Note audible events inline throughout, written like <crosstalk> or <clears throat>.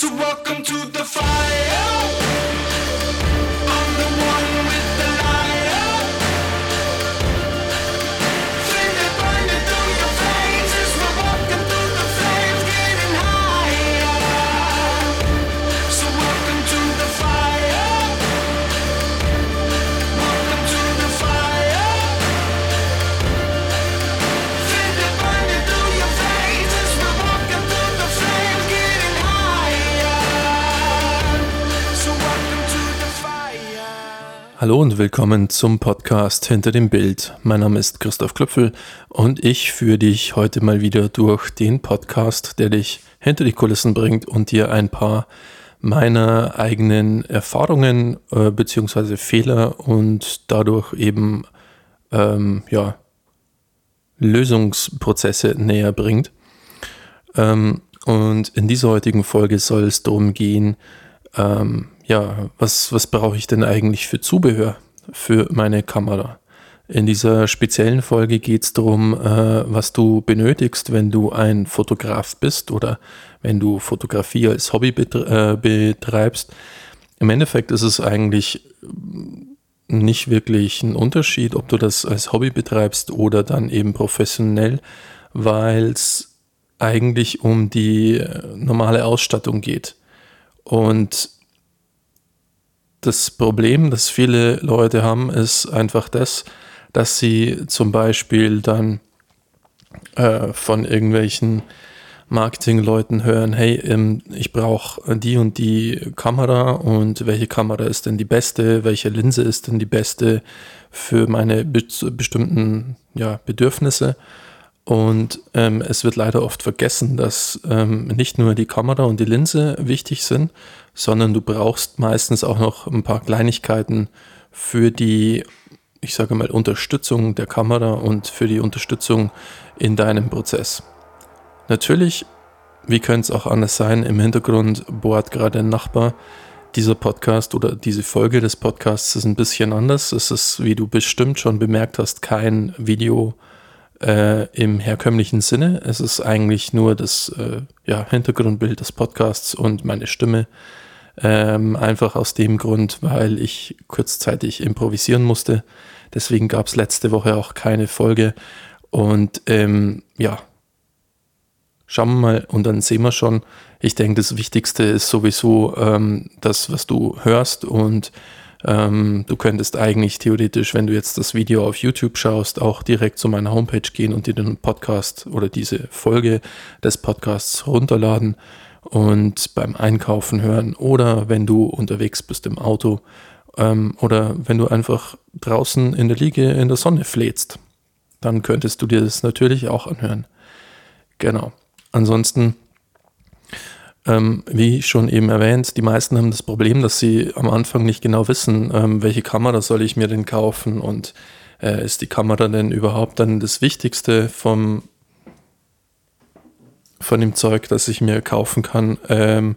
So welcome to the fire. Hallo und willkommen zum Podcast Hinter dem Bild. Mein Name ist Christoph Klöpfel und ich führe dich heute mal wieder durch den Podcast, der dich hinter die Kulissen bringt und dir ein paar meiner eigenen Erfahrungen äh, bzw. Fehler und dadurch eben ähm, ja, Lösungsprozesse näher bringt. Ähm, und in dieser heutigen Folge soll es darum gehen, ähm, ja, was, was brauche ich denn eigentlich für Zubehör für meine Kamera? In dieser speziellen Folge geht es darum, äh, was du benötigst, wenn du ein Fotograf bist oder wenn du Fotografie als Hobby betre äh, betreibst. Im Endeffekt ist es eigentlich nicht wirklich ein Unterschied, ob du das als Hobby betreibst oder dann eben professionell, weil es eigentlich um die äh, normale Ausstattung geht. Und das Problem, das viele Leute haben, ist einfach das, dass sie zum Beispiel dann äh, von irgendwelchen Marketingleuten hören, hey, ähm, ich brauche die und die Kamera und welche Kamera ist denn die beste, welche Linse ist denn die beste für meine be bestimmten ja, Bedürfnisse. Und ähm, es wird leider oft vergessen, dass ähm, nicht nur die Kamera und die Linse wichtig sind, sondern du brauchst meistens auch noch ein paar Kleinigkeiten für die, ich sage mal, Unterstützung der Kamera und für die Unterstützung in deinem Prozess. Natürlich, wie könnte es auch anders sein, im Hintergrund bohrt gerade ein Nachbar. Dieser Podcast oder diese Folge des Podcasts ist ein bisschen anders. Es ist, wie du bestimmt schon bemerkt hast, kein Video äh, im herkömmlichen Sinne. Es ist eigentlich nur das äh, ja, Hintergrundbild des Podcasts und meine Stimme. Ähm, einfach aus dem Grund, weil ich kurzzeitig improvisieren musste. Deswegen gab es letzte Woche auch keine Folge. Und ähm, ja, schauen wir mal und dann sehen wir schon. Ich denke, das Wichtigste ist sowieso ähm, das, was du hörst und ähm, du könntest eigentlich theoretisch, wenn du jetzt das Video auf YouTube schaust, auch direkt zu meiner Homepage gehen und dir den Podcast oder diese Folge des Podcasts runterladen und beim Einkaufen hören oder wenn du unterwegs bist im Auto ähm, oder wenn du einfach draußen in der Liege in der Sonne fläzt, dann könntest du dir das natürlich auch anhören. Genau. Ansonsten, ähm, wie schon eben erwähnt, die meisten haben das Problem, dass sie am Anfang nicht genau wissen, ähm, welche Kamera soll ich mir denn kaufen und äh, ist die Kamera denn überhaupt dann das Wichtigste vom, von dem Zeug, das ich mir kaufen kann? Ähm,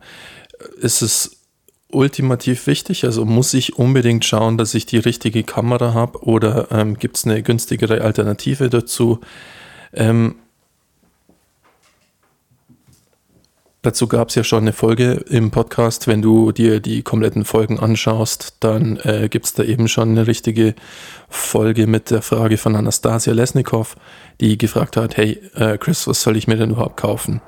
ist es ultimativ wichtig? Also muss ich unbedingt schauen, dass ich die richtige Kamera habe oder ähm, gibt es eine günstigere Alternative dazu? Ähm, Dazu gab es ja schon eine Folge im Podcast. Wenn du dir die kompletten Folgen anschaust, dann äh, gibt es da eben schon eine richtige Folge mit der Frage von Anastasia Lesnikow, die gefragt hat, hey äh, Chris, was soll ich mir denn überhaupt kaufen?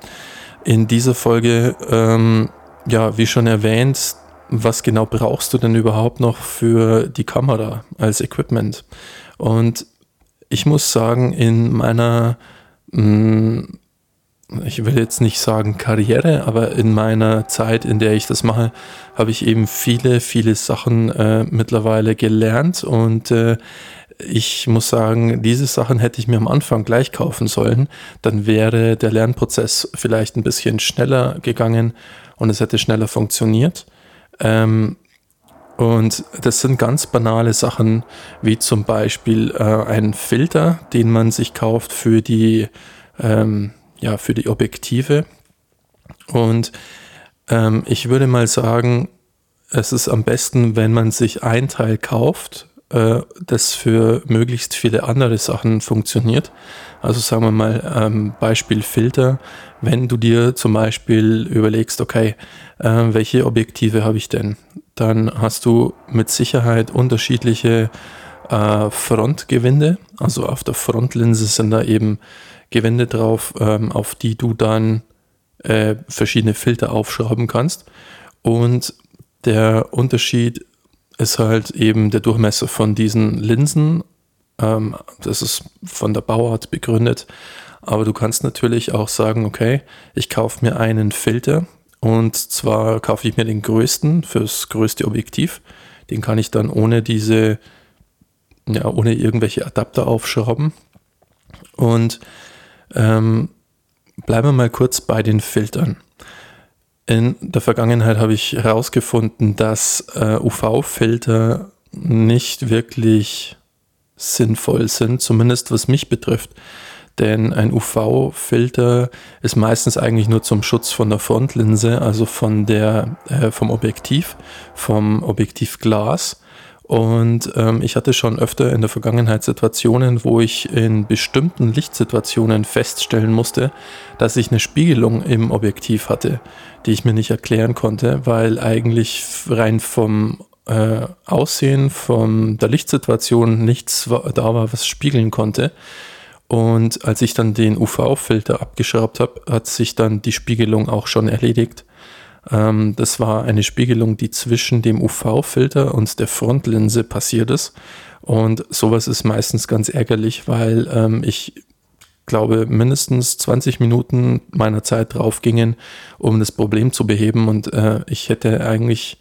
In dieser Folge, ähm, ja, wie schon erwähnt, was genau brauchst du denn überhaupt noch für die Kamera als Equipment? Und ich muss sagen, in meiner mh, ich will jetzt nicht sagen Karriere, aber in meiner Zeit, in der ich das mache, habe ich eben viele, viele Sachen äh, mittlerweile gelernt und äh, ich muss sagen, diese Sachen hätte ich mir am Anfang gleich kaufen sollen. Dann wäre der Lernprozess vielleicht ein bisschen schneller gegangen und es hätte schneller funktioniert. Ähm, und das sind ganz banale Sachen, wie zum Beispiel äh, ein Filter, den man sich kauft für die ähm, ja, für die Objektive. Und ähm, ich würde mal sagen, es ist am besten, wenn man sich ein Teil kauft, äh, das für möglichst viele andere Sachen funktioniert. Also sagen wir mal ähm, Beispiel Filter. Wenn du dir zum Beispiel überlegst, okay, äh, welche Objektive habe ich denn? Dann hast du mit Sicherheit unterschiedliche äh, Frontgewinde. Also auf der Frontlinse sind da eben Gewinde drauf, ähm, auf die du dann äh, verschiedene Filter aufschrauben kannst. Und der Unterschied ist halt eben der Durchmesser von diesen Linsen. Ähm, das ist von der Bauart begründet. Aber du kannst natürlich auch sagen, okay, ich kaufe mir einen Filter und zwar kaufe ich mir den größten fürs größte Objektiv. Den kann ich dann ohne diese, ja, ohne irgendwelche Adapter aufschrauben. Und ähm, bleiben wir mal kurz bei den Filtern. In der Vergangenheit habe ich herausgefunden, dass äh, UV-Filter nicht wirklich sinnvoll sind, zumindest was mich betrifft. Denn ein UV-Filter ist meistens eigentlich nur zum Schutz von der Frontlinse, also von der, äh, vom Objektiv, vom Objektivglas. Und ähm, ich hatte schon öfter in der Vergangenheit Situationen, wo ich in bestimmten Lichtsituationen feststellen musste, dass ich eine Spiegelung im Objektiv hatte, die ich mir nicht erklären konnte, weil eigentlich rein vom äh, Aussehen, von der Lichtsituation nichts da war, was spiegeln konnte. Und als ich dann den UV-Filter abgeschraubt habe, hat sich dann die Spiegelung auch schon erledigt. Ähm, das war eine Spiegelung, die zwischen dem UV-Filter und der Frontlinse passiert ist. Und sowas ist meistens ganz ärgerlich, weil ähm, ich glaube, mindestens 20 Minuten meiner Zeit drauf gingen, um das Problem zu beheben. Und äh, ich hätte eigentlich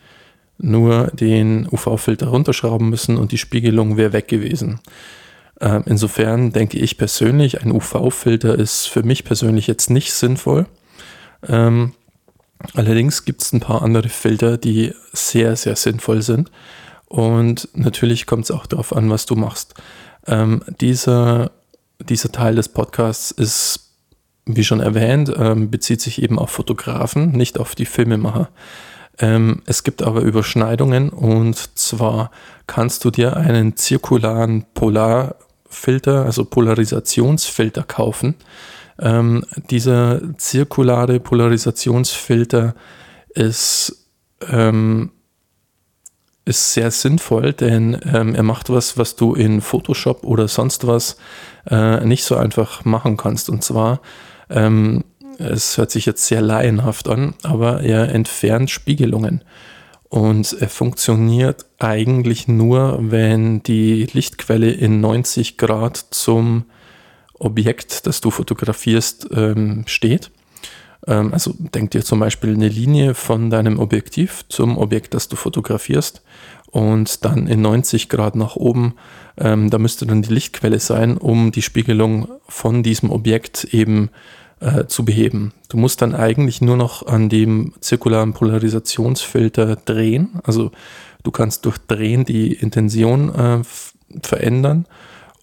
nur den UV-Filter runterschrauben müssen und die Spiegelung wäre weg gewesen. Äh, insofern denke ich persönlich, ein UV-Filter ist für mich persönlich jetzt nicht sinnvoll. Ähm, Allerdings gibt es ein paar andere Filter, die sehr, sehr sinnvoll sind. Und natürlich kommt es auch darauf an, was du machst. Ähm, dieser, dieser Teil des Podcasts ist, wie schon erwähnt, ähm, bezieht sich eben auf Fotografen, nicht auf die Filmemacher. Ähm, es gibt aber Überschneidungen und zwar kannst du dir einen zirkularen Polarfilter, also Polarisationsfilter kaufen ähm, dieser zirkulare Polarisationsfilter ist, ähm, ist sehr sinnvoll, denn ähm, er macht was, was du in Photoshop oder sonst was äh, nicht so einfach machen kannst. Und zwar, ähm, es hört sich jetzt sehr laienhaft an, aber er entfernt Spiegelungen. Und er funktioniert eigentlich nur, wenn die Lichtquelle in 90 Grad zum Objekt, das du fotografierst, ähm, steht. Ähm, also denk dir zum Beispiel eine Linie von deinem Objektiv zum Objekt, das du fotografierst und dann in 90 Grad nach oben. Ähm, da müsste dann die Lichtquelle sein, um die Spiegelung von diesem Objekt eben äh, zu beheben. Du musst dann eigentlich nur noch an dem zirkularen Polarisationsfilter drehen. Also du kannst durch Drehen die Intention äh, verändern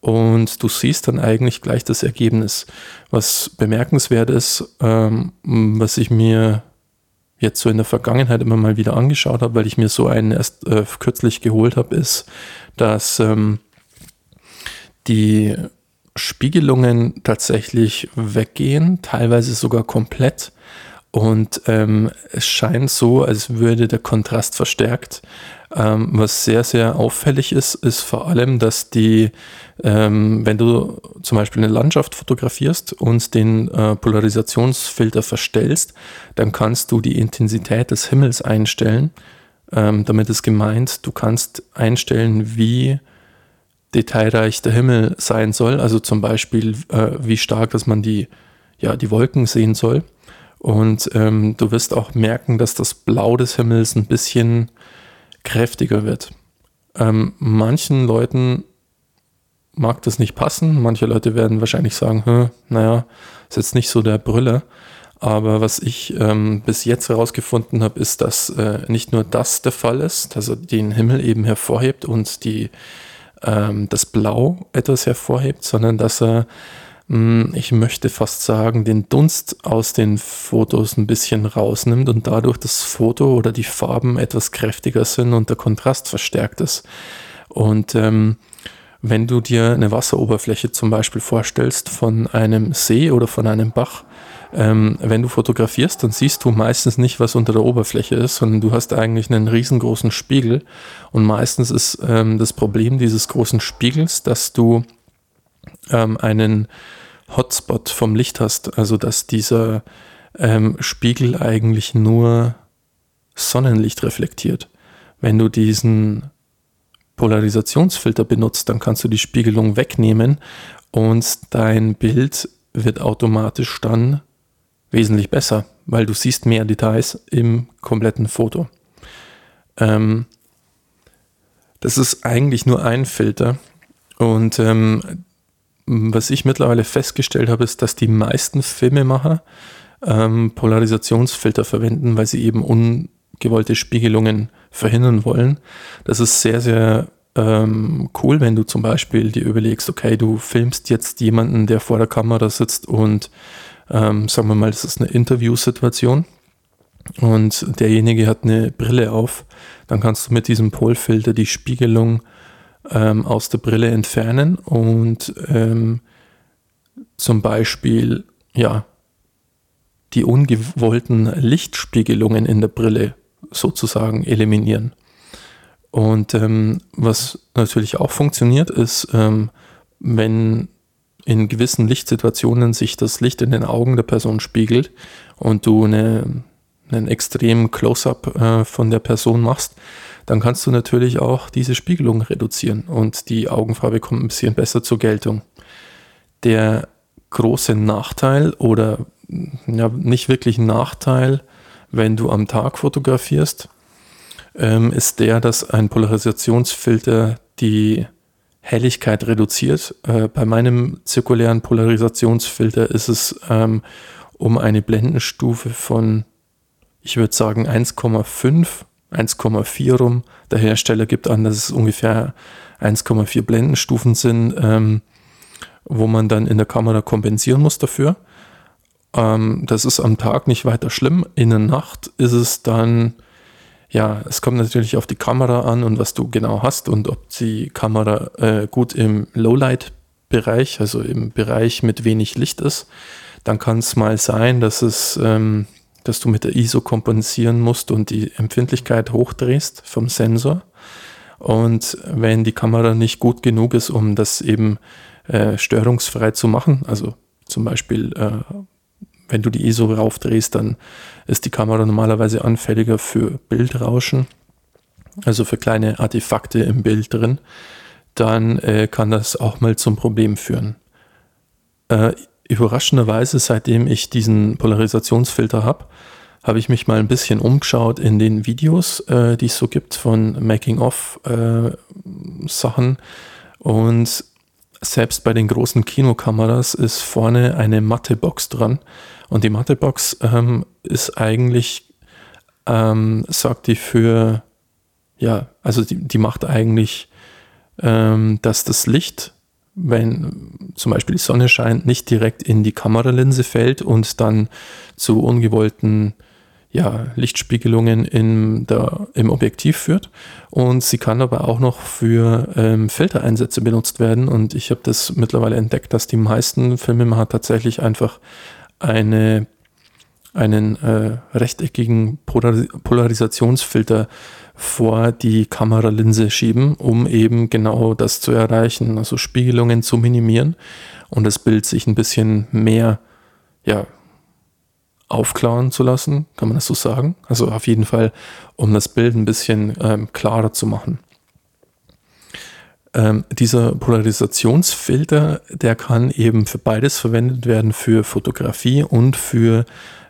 und du siehst dann eigentlich gleich das Ergebnis. Was bemerkenswert ist, ähm, was ich mir jetzt so in der Vergangenheit immer mal wieder angeschaut habe, weil ich mir so einen erst äh, kürzlich geholt habe, ist, dass ähm, die Spiegelungen tatsächlich weggehen, teilweise sogar komplett. Und ähm, es scheint so, als würde der Kontrast verstärkt. Ähm, was sehr, sehr auffällig ist, ist vor allem, dass die, ähm, wenn du zum Beispiel eine Landschaft fotografierst und den äh, Polarisationsfilter verstellst, dann kannst du die Intensität des Himmels einstellen. Ähm, damit ist gemeint, du kannst einstellen, wie detailreich der Himmel sein soll. Also zum Beispiel, äh, wie stark, dass man die, ja, die Wolken sehen soll. Und ähm, du wirst auch merken, dass das Blau des Himmels ein bisschen kräftiger wird. Ähm, manchen Leuten mag das nicht passen. Manche Leute werden wahrscheinlich sagen, naja, ist jetzt nicht so der Brüller. Aber was ich ähm, bis jetzt herausgefunden habe, ist, dass äh, nicht nur das der Fall ist, dass er den Himmel eben hervorhebt und die, ähm, das Blau etwas hervorhebt, sondern dass er ich möchte fast sagen, den Dunst aus den Fotos ein bisschen rausnimmt und dadurch das Foto oder die Farben etwas kräftiger sind und der Kontrast verstärkt ist. Und ähm, wenn du dir eine Wasseroberfläche zum Beispiel vorstellst von einem See oder von einem Bach, ähm, wenn du fotografierst, dann siehst du meistens nicht, was unter der Oberfläche ist, sondern du hast eigentlich einen riesengroßen Spiegel. Und meistens ist ähm, das Problem dieses großen Spiegels, dass du ähm, einen Hotspot vom Licht hast, also dass dieser ähm, Spiegel eigentlich nur Sonnenlicht reflektiert. Wenn du diesen Polarisationsfilter benutzt, dann kannst du die Spiegelung wegnehmen und dein Bild wird automatisch dann wesentlich besser, weil du siehst mehr Details im kompletten Foto. Ähm, das ist eigentlich nur ein Filter und ähm, was ich mittlerweile festgestellt habe, ist, dass die meisten Filmemacher ähm, Polarisationsfilter verwenden, weil sie eben ungewollte Spiegelungen verhindern wollen. Das ist sehr, sehr ähm, cool, wenn du zum Beispiel dir überlegst, okay, du filmst jetzt jemanden, der vor der Kamera sitzt und ähm, sagen wir mal, das ist eine Interviewsituation und derjenige hat eine Brille auf, dann kannst du mit diesem Polfilter die Spiegelung ähm, aus der Brille entfernen und ähm, zum Beispiel ja die ungewollten Lichtspiegelungen in der Brille sozusagen eliminieren. Und ähm, was natürlich auch funktioniert, ist, ähm, wenn in gewissen Lichtsituationen sich das Licht in den Augen der Person spiegelt und du eine, einen extremen Close-up äh, von der Person machst, dann kannst du natürlich auch diese Spiegelung reduzieren und die Augenfarbe kommt ein bisschen besser zur Geltung. Der große Nachteil oder ja, nicht wirklich Nachteil, wenn du am Tag fotografierst, ähm, ist der, dass ein Polarisationsfilter die Helligkeit reduziert. Äh, bei meinem zirkulären Polarisationsfilter ist es ähm, um eine Blendenstufe von, ich würde sagen, 1,5, 1,4 rum. Der Hersteller gibt an, dass es ungefähr 1,4 Blendenstufen sind, ähm, wo man dann in der Kamera kompensieren muss dafür. Ähm, das ist am Tag nicht weiter schlimm. In der Nacht ist es dann, ja, es kommt natürlich auf die Kamera an und was du genau hast und ob die Kamera äh, gut im Lowlight-Bereich, also im Bereich mit wenig Licht ist. Dann kann es mal sein, dass es, ähm, dass du mit der ISO kompensieren musst und die Empfindlichkeit hochdrehst vom Sensor. Und wenn die Kamera nicht gut genug ist, um das eben äh, störungsfrei zu machen, also zum Beispiel äh, wenn du die ISO raufdrehst, dann ist die Kamera normalerweise anfälliger für Bildrauschen, also für kleine Artefakte im Bild drin. Dann äh, kann das auch mal zum Problem führen. Überraschenderweise, seitdem ich diesen Polarisationsfilter habe, habe ich mich mal ein bisschen umgeschaut in den Videos, äh, die es so gibt von Making-of-Sachen. Äh, und selbst bei den großen Kinokameras ist vorne eine Mattebox dran. Und die Mattebox ähm, ist eigentlich, ähm, sagt die für, ja, also die, die macht eigentlich, ähm, dass das Licht, wenn zum Beispiel die Sonne scheint, nicht direkt in die Kameralinse fällt und dann zu ungewollten ja, Lichtspiegelungen in der, im Objektiv führt. Und sie kann aber auch noch für ähm, Filtereinsätze benutzt werden. Und ich habe das mittlerweile entdeckt, dass die meisten Filmemacher tatsächlich einfach eine, einen äh, rechteckigen Polaris Polarisationsfilter vor die Kameralinse schieben, um eben genau das zu erreichen, also Spiegelungen zu minimieren und das Bild sich ein bisschen mehr ja, aufklaren zu lassen, kann man das so sagen? Also auf jeden Fall, um das Bild ein bisschen ähm, klarer zu machen. Ähm, dieser Polarisationsfilter, der kann eben für beides verwendet werden, für Fotografie und für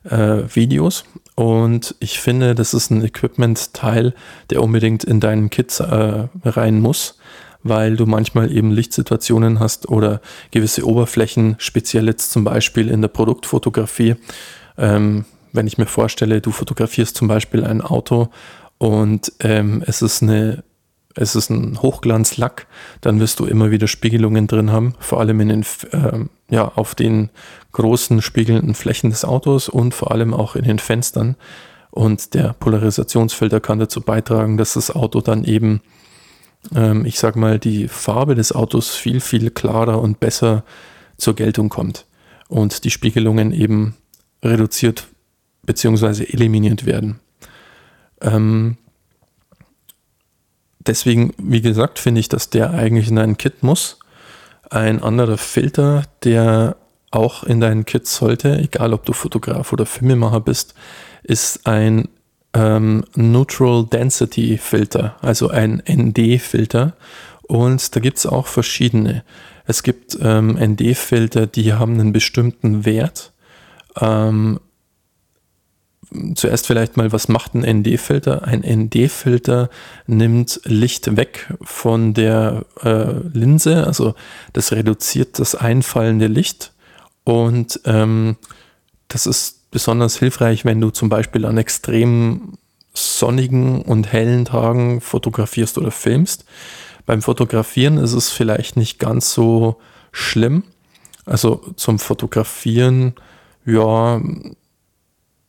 äh, Videos. Und ich finde, das ist ein Equipment-Teil, der unbedingt in deinen Kit äh, rein muss, weil du manchmal eben Lichtsituationen hast oder gewisse Oberflächen, speziell jetzt zum Beispiel in der Produktfotografie, ähm, wenn ich mir vorstelle, du fotografierst zum Beispiel ein Auto und ähm, es ist eine es ist ein Hochglanzlack, dann wirst du immer wieder Spiegelungen drin haben, vor allem in den, äh, ja, auf den großen spiegelnden Flächen des Autos und vor allem auch in den Fenstern. Und der Polarisationsfilter kann dazu beitragen, dass das Auto dann eben ähm, ich sag mal, die Farbe des Autos viel, viel klarer und besser zur Geltung kommt und die Spiegelungen eben reduziert bzw. eliminiert werden. Ähm, deswegen, wie gesagt, finde ich, dass der eigentlich in ein Kit muss. Ein anderer Filter, der auch in dein Kit sollte, egal ob du Fotograf oder Filmemacher bist, ist ein ähm, Neutral Density Filter, also ein ND-Filter. Und da gibt es auch verschiedene. Es gibt ähm, ND-Filter, die haben einen bestimmten Wert. Ähm, zuerst vielleicht mal, was macht ein ND-Filter? Ein ND-Filter nimmt Licht weg von der äh, Linse, also das reduziert das einfallende Licht und ähm, das ist besonders hilfreich, wenn du zum Beispiel an extrem sonnigen und hellen Tagen fotografierst oder filmst. Beim Fotografieren ist es vielleicht nicht ganz so schlimm. Also zum Fotografieren, ja,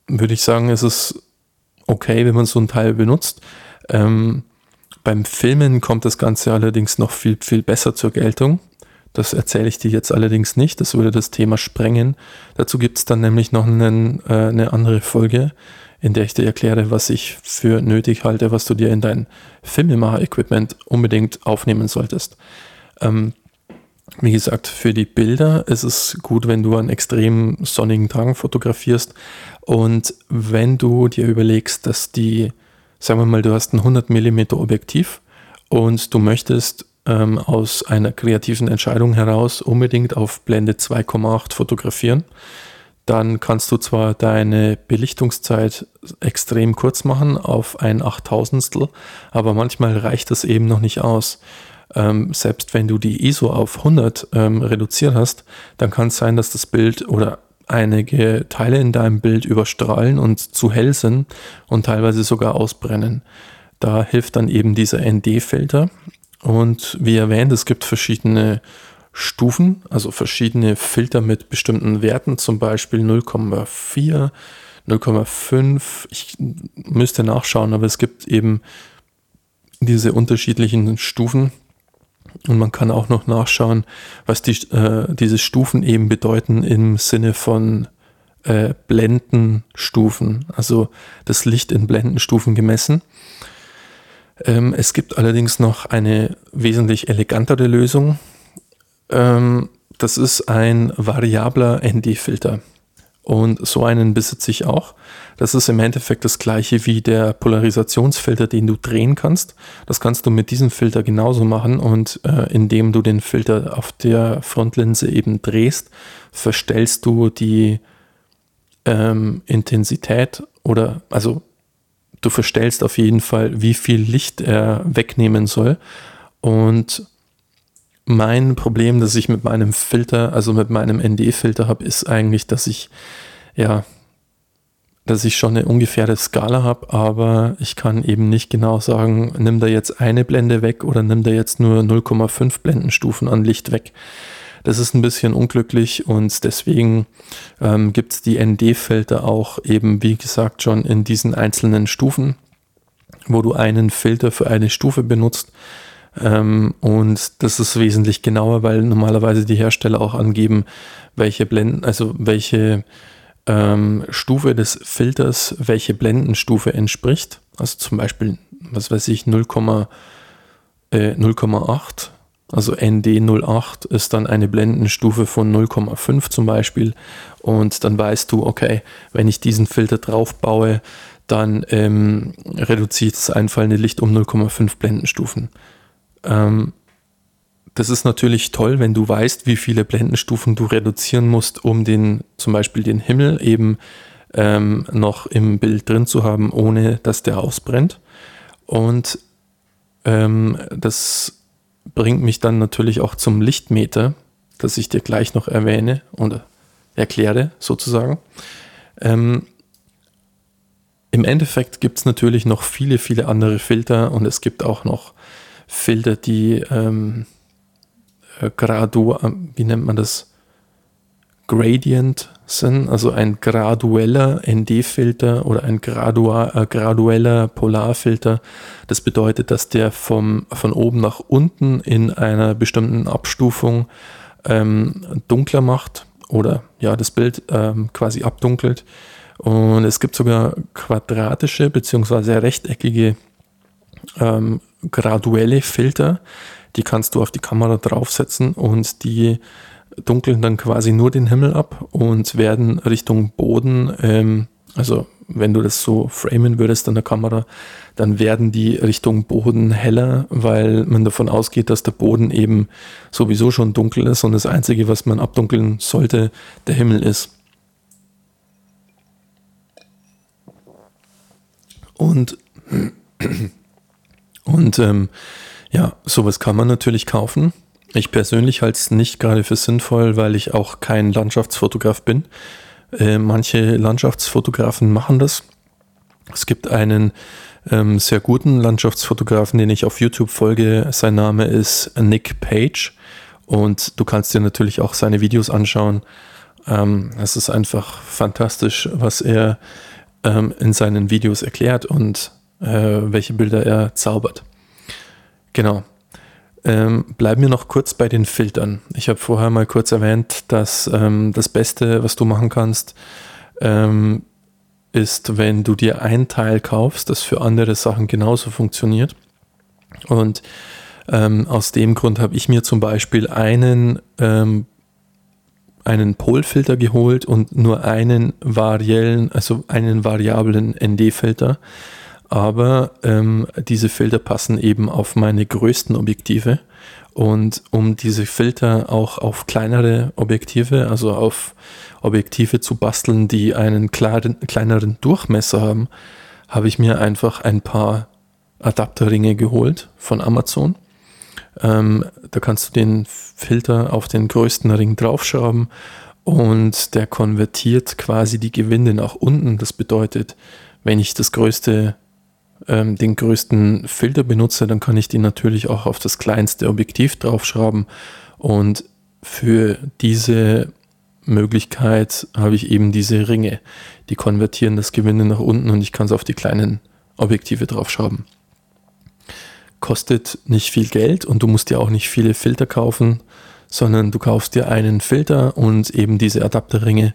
würde ich sagen, ist es okay, wenn man so ein Teil benutzt. Ähm, beim Filmen kommt das Ganze allerdings noch viel, viel besser zur Geltung. Das erzähle ich dir jetzt allerdings nicht, das würde das Thema sprengen. Dazu gibt es dann nämlich noch einen, äh, eine andere Folge, in der ich dir erkläre, was ich für nötig halte, was du dir in dein Filmemacher-Equipment unbedingt aufnehmen solltest. Ähm, wie gesagt, für die Bilder ist es gut, wenn du an extrem sonnigen Tagen fotografierst und wenn du dir überlegst, dass die, sagen wir mal, du hast ein 100 mm Objektiv und du möchtest ähm, aus einer kreativen Entscheidung heraus unbedingt auf Blende 2,8 fotografieren, dann kannst du zwar deine Belichtungszeit extrem kurz machen auf ein Achttausendstel, aber manchmal reicht das eben noch nicht aus. Ähm, selbst wenn du die ISO auf 100 ähm, reduziert hast, dann kann es sein, dass das Bild oder einige Teile in deinem Bild überstrahlen und zu hell sind und teilweise sogar ausbrennen. Da hilft dann eben dieser ND-Filter. Und wie erwähnt, es gibt verschiedene Stufen, also verschiedene Filter mit bestimmten Werten, zum Beispiel 0,4, 0,5. Ich müsste nachschauen, aber es gibt eben diese unterschiedlichen Stufen. Und man kann auch noch nachschauen, was die, äh, diese Stufen eben bedeuten im Sinne von äh, Blendenstufen, also das Licht in Blendenstufen gemessen. Ähm, es gibt allerdings noch eine wesentlich elegantere Lösung. Ähm, das ist ein variabler ND-Filter. Und so einen besitze ich auch. Das ist im Endeffekt das gleiche wie der Polarisationsfilter, den du drehen kannst. Das kannst du mit diesem Filter genauso machen und äh, indem du den Filter auf der Frontlinse eben drehst, verstellst du die ähm, Intensität oder also du verstellst auf jeden Fall, wie viel Licht er wegnehmen soll. Und mein Problem, das ich mit meinem Filter, also mit meinem ND-Filter habe, ist eigentlich, dass ich, ja, dass ich schon eine ungefähre Skala habe, aber ich kann eben nicht genau sagen, nimm da jetzt eine Blende weg oder nimm da jetzt nur 0,5 Blendenstufen an Licht weg. Das ist ein bisschen unglücklich und deswegen ähm, gibt es die ND-Filter auch eben, wie gesagt, schon in diesen einzelnen Stufen, wo du einen Filter für eine Stufe benutzt. Ähm, und das ist wesentlich genauer, weil normalerweise die Hersteller auch angeben, welche Blenden, also welche ähm, Stufe des Filters, welche Blendenstufe entspricht. Also zum Beispiel, was weiß ich, 0,8 äh, also ND08 ist dann eine Blendenstufe von 0,5 zum Beispiel. Und dann weißt du, okay, wenn ich diesen Filter drauf baue, dann ähm, reduziert das einfallende Licht um 0,5 Blendenstufen. Ähm, das ist natürlich toll, wenn du weißt, wie viele Blendenstufen du reduzieren musst, um den, zum Beispiel den Himmel eben ähm, noch im Bild drin zu haben, ohne dass der ausbrennt. Und ähm, das bringt mich dann natürlich auch zum Lichtmeter, das ich dir gleich noch erwähne oder erkläre sozusagen. Ähm, Im Endeffekt gibt es natürlich noch viele, viele andere Filter und es gibt auch noch Filter, die ähm, äh, gradu, wie nennt man das? Gradient sind, also ein gradueller ND-Filter oder ein gradua äh, gradueller Polarfilter. Das bedeutet, dass der vom, von oben nach unten in einer bestimmten Abstufung ähm, dunkler macht oder ja, das Bild ähm, quasi abdunkelt. Und es gibt sogar quadratische bzw. rechteckige ähm, graduelle Filter, die kannst du auf die Kamera draufsetzen und die dunkeln dann quasi nur den Himmel ab und werden Richtung Boden, ähm, also wenn du das so framen würdest an der Kamera, dann werden die Richtung Boden heller, weil man davon ausgeht, dass der Boden eben sowieso schon dunkel ist und das Einzige, was man abdunkeln sollte, der Himmel ist. Und, <clears throat> und ähm, ja, sowas kann man natürlich kaufen. Ich persönlich halte es nicht gerade für sinnvoll, weil ich auch kein Landschaftsfotograf bin. Äh, manche Landschaftsfotografen machen das. Es gibt einen ähm, sehr guten Landschaftsfotografen, den ich auf YouTube folge. Sein Name ist Nick Page und du kannst dir natürlich auch seine Videos anschauen. Ähm, es ist einfach fantastisch, was er ähm, in seinen Videos erklärt und äh, welche Bilder er zaubert. Genau. Ähm, bleiben wir noch kurz bei den Filtern. Ich habe vorher mal kurz erwähnt, dass ähm, das Beste, was du machen kannst, ähm, ist, wenn du dir ein Teil kaufst, das für andere Sachen genauso funktioniert. Und ähm, aus dem Grund habe ich mir zum Beispiel einen, ähm, einen Polfilter geholt und nur einen variellen, also einen variablen ND-Filter aber ähm, diese Filter passen eben auf meine größten Objektive. Und um diese Filter auch auf kleinere Objektive, also auf Objektive zu basteln, die einen klaren, kleineren Durchmesser haben, habe ich mir einfach ein paar Adapterringe geholt von Amazon. Ähm, da kannst du den Filter auf den größten Ring draufschrauben und der konvertiert quasi die Gewinde nach unten. Das bedeutet, wenn ich das größte ähm, den größten Filter benutze, dann kann ich den natürlich auch auf das kleinste Objektiv draufschrauben. Und für diese Möglichkeit habe ich eben diese Ringe, die konvertieren das Gewinde nach unten und ich kann es auf die kleinen Objektive draufschrauben. Kostet nicht viel Geld und du musst dir auch nicht viele Filter kaufen, sondern du kaufst dir einen Filter und eben diese Adapterringe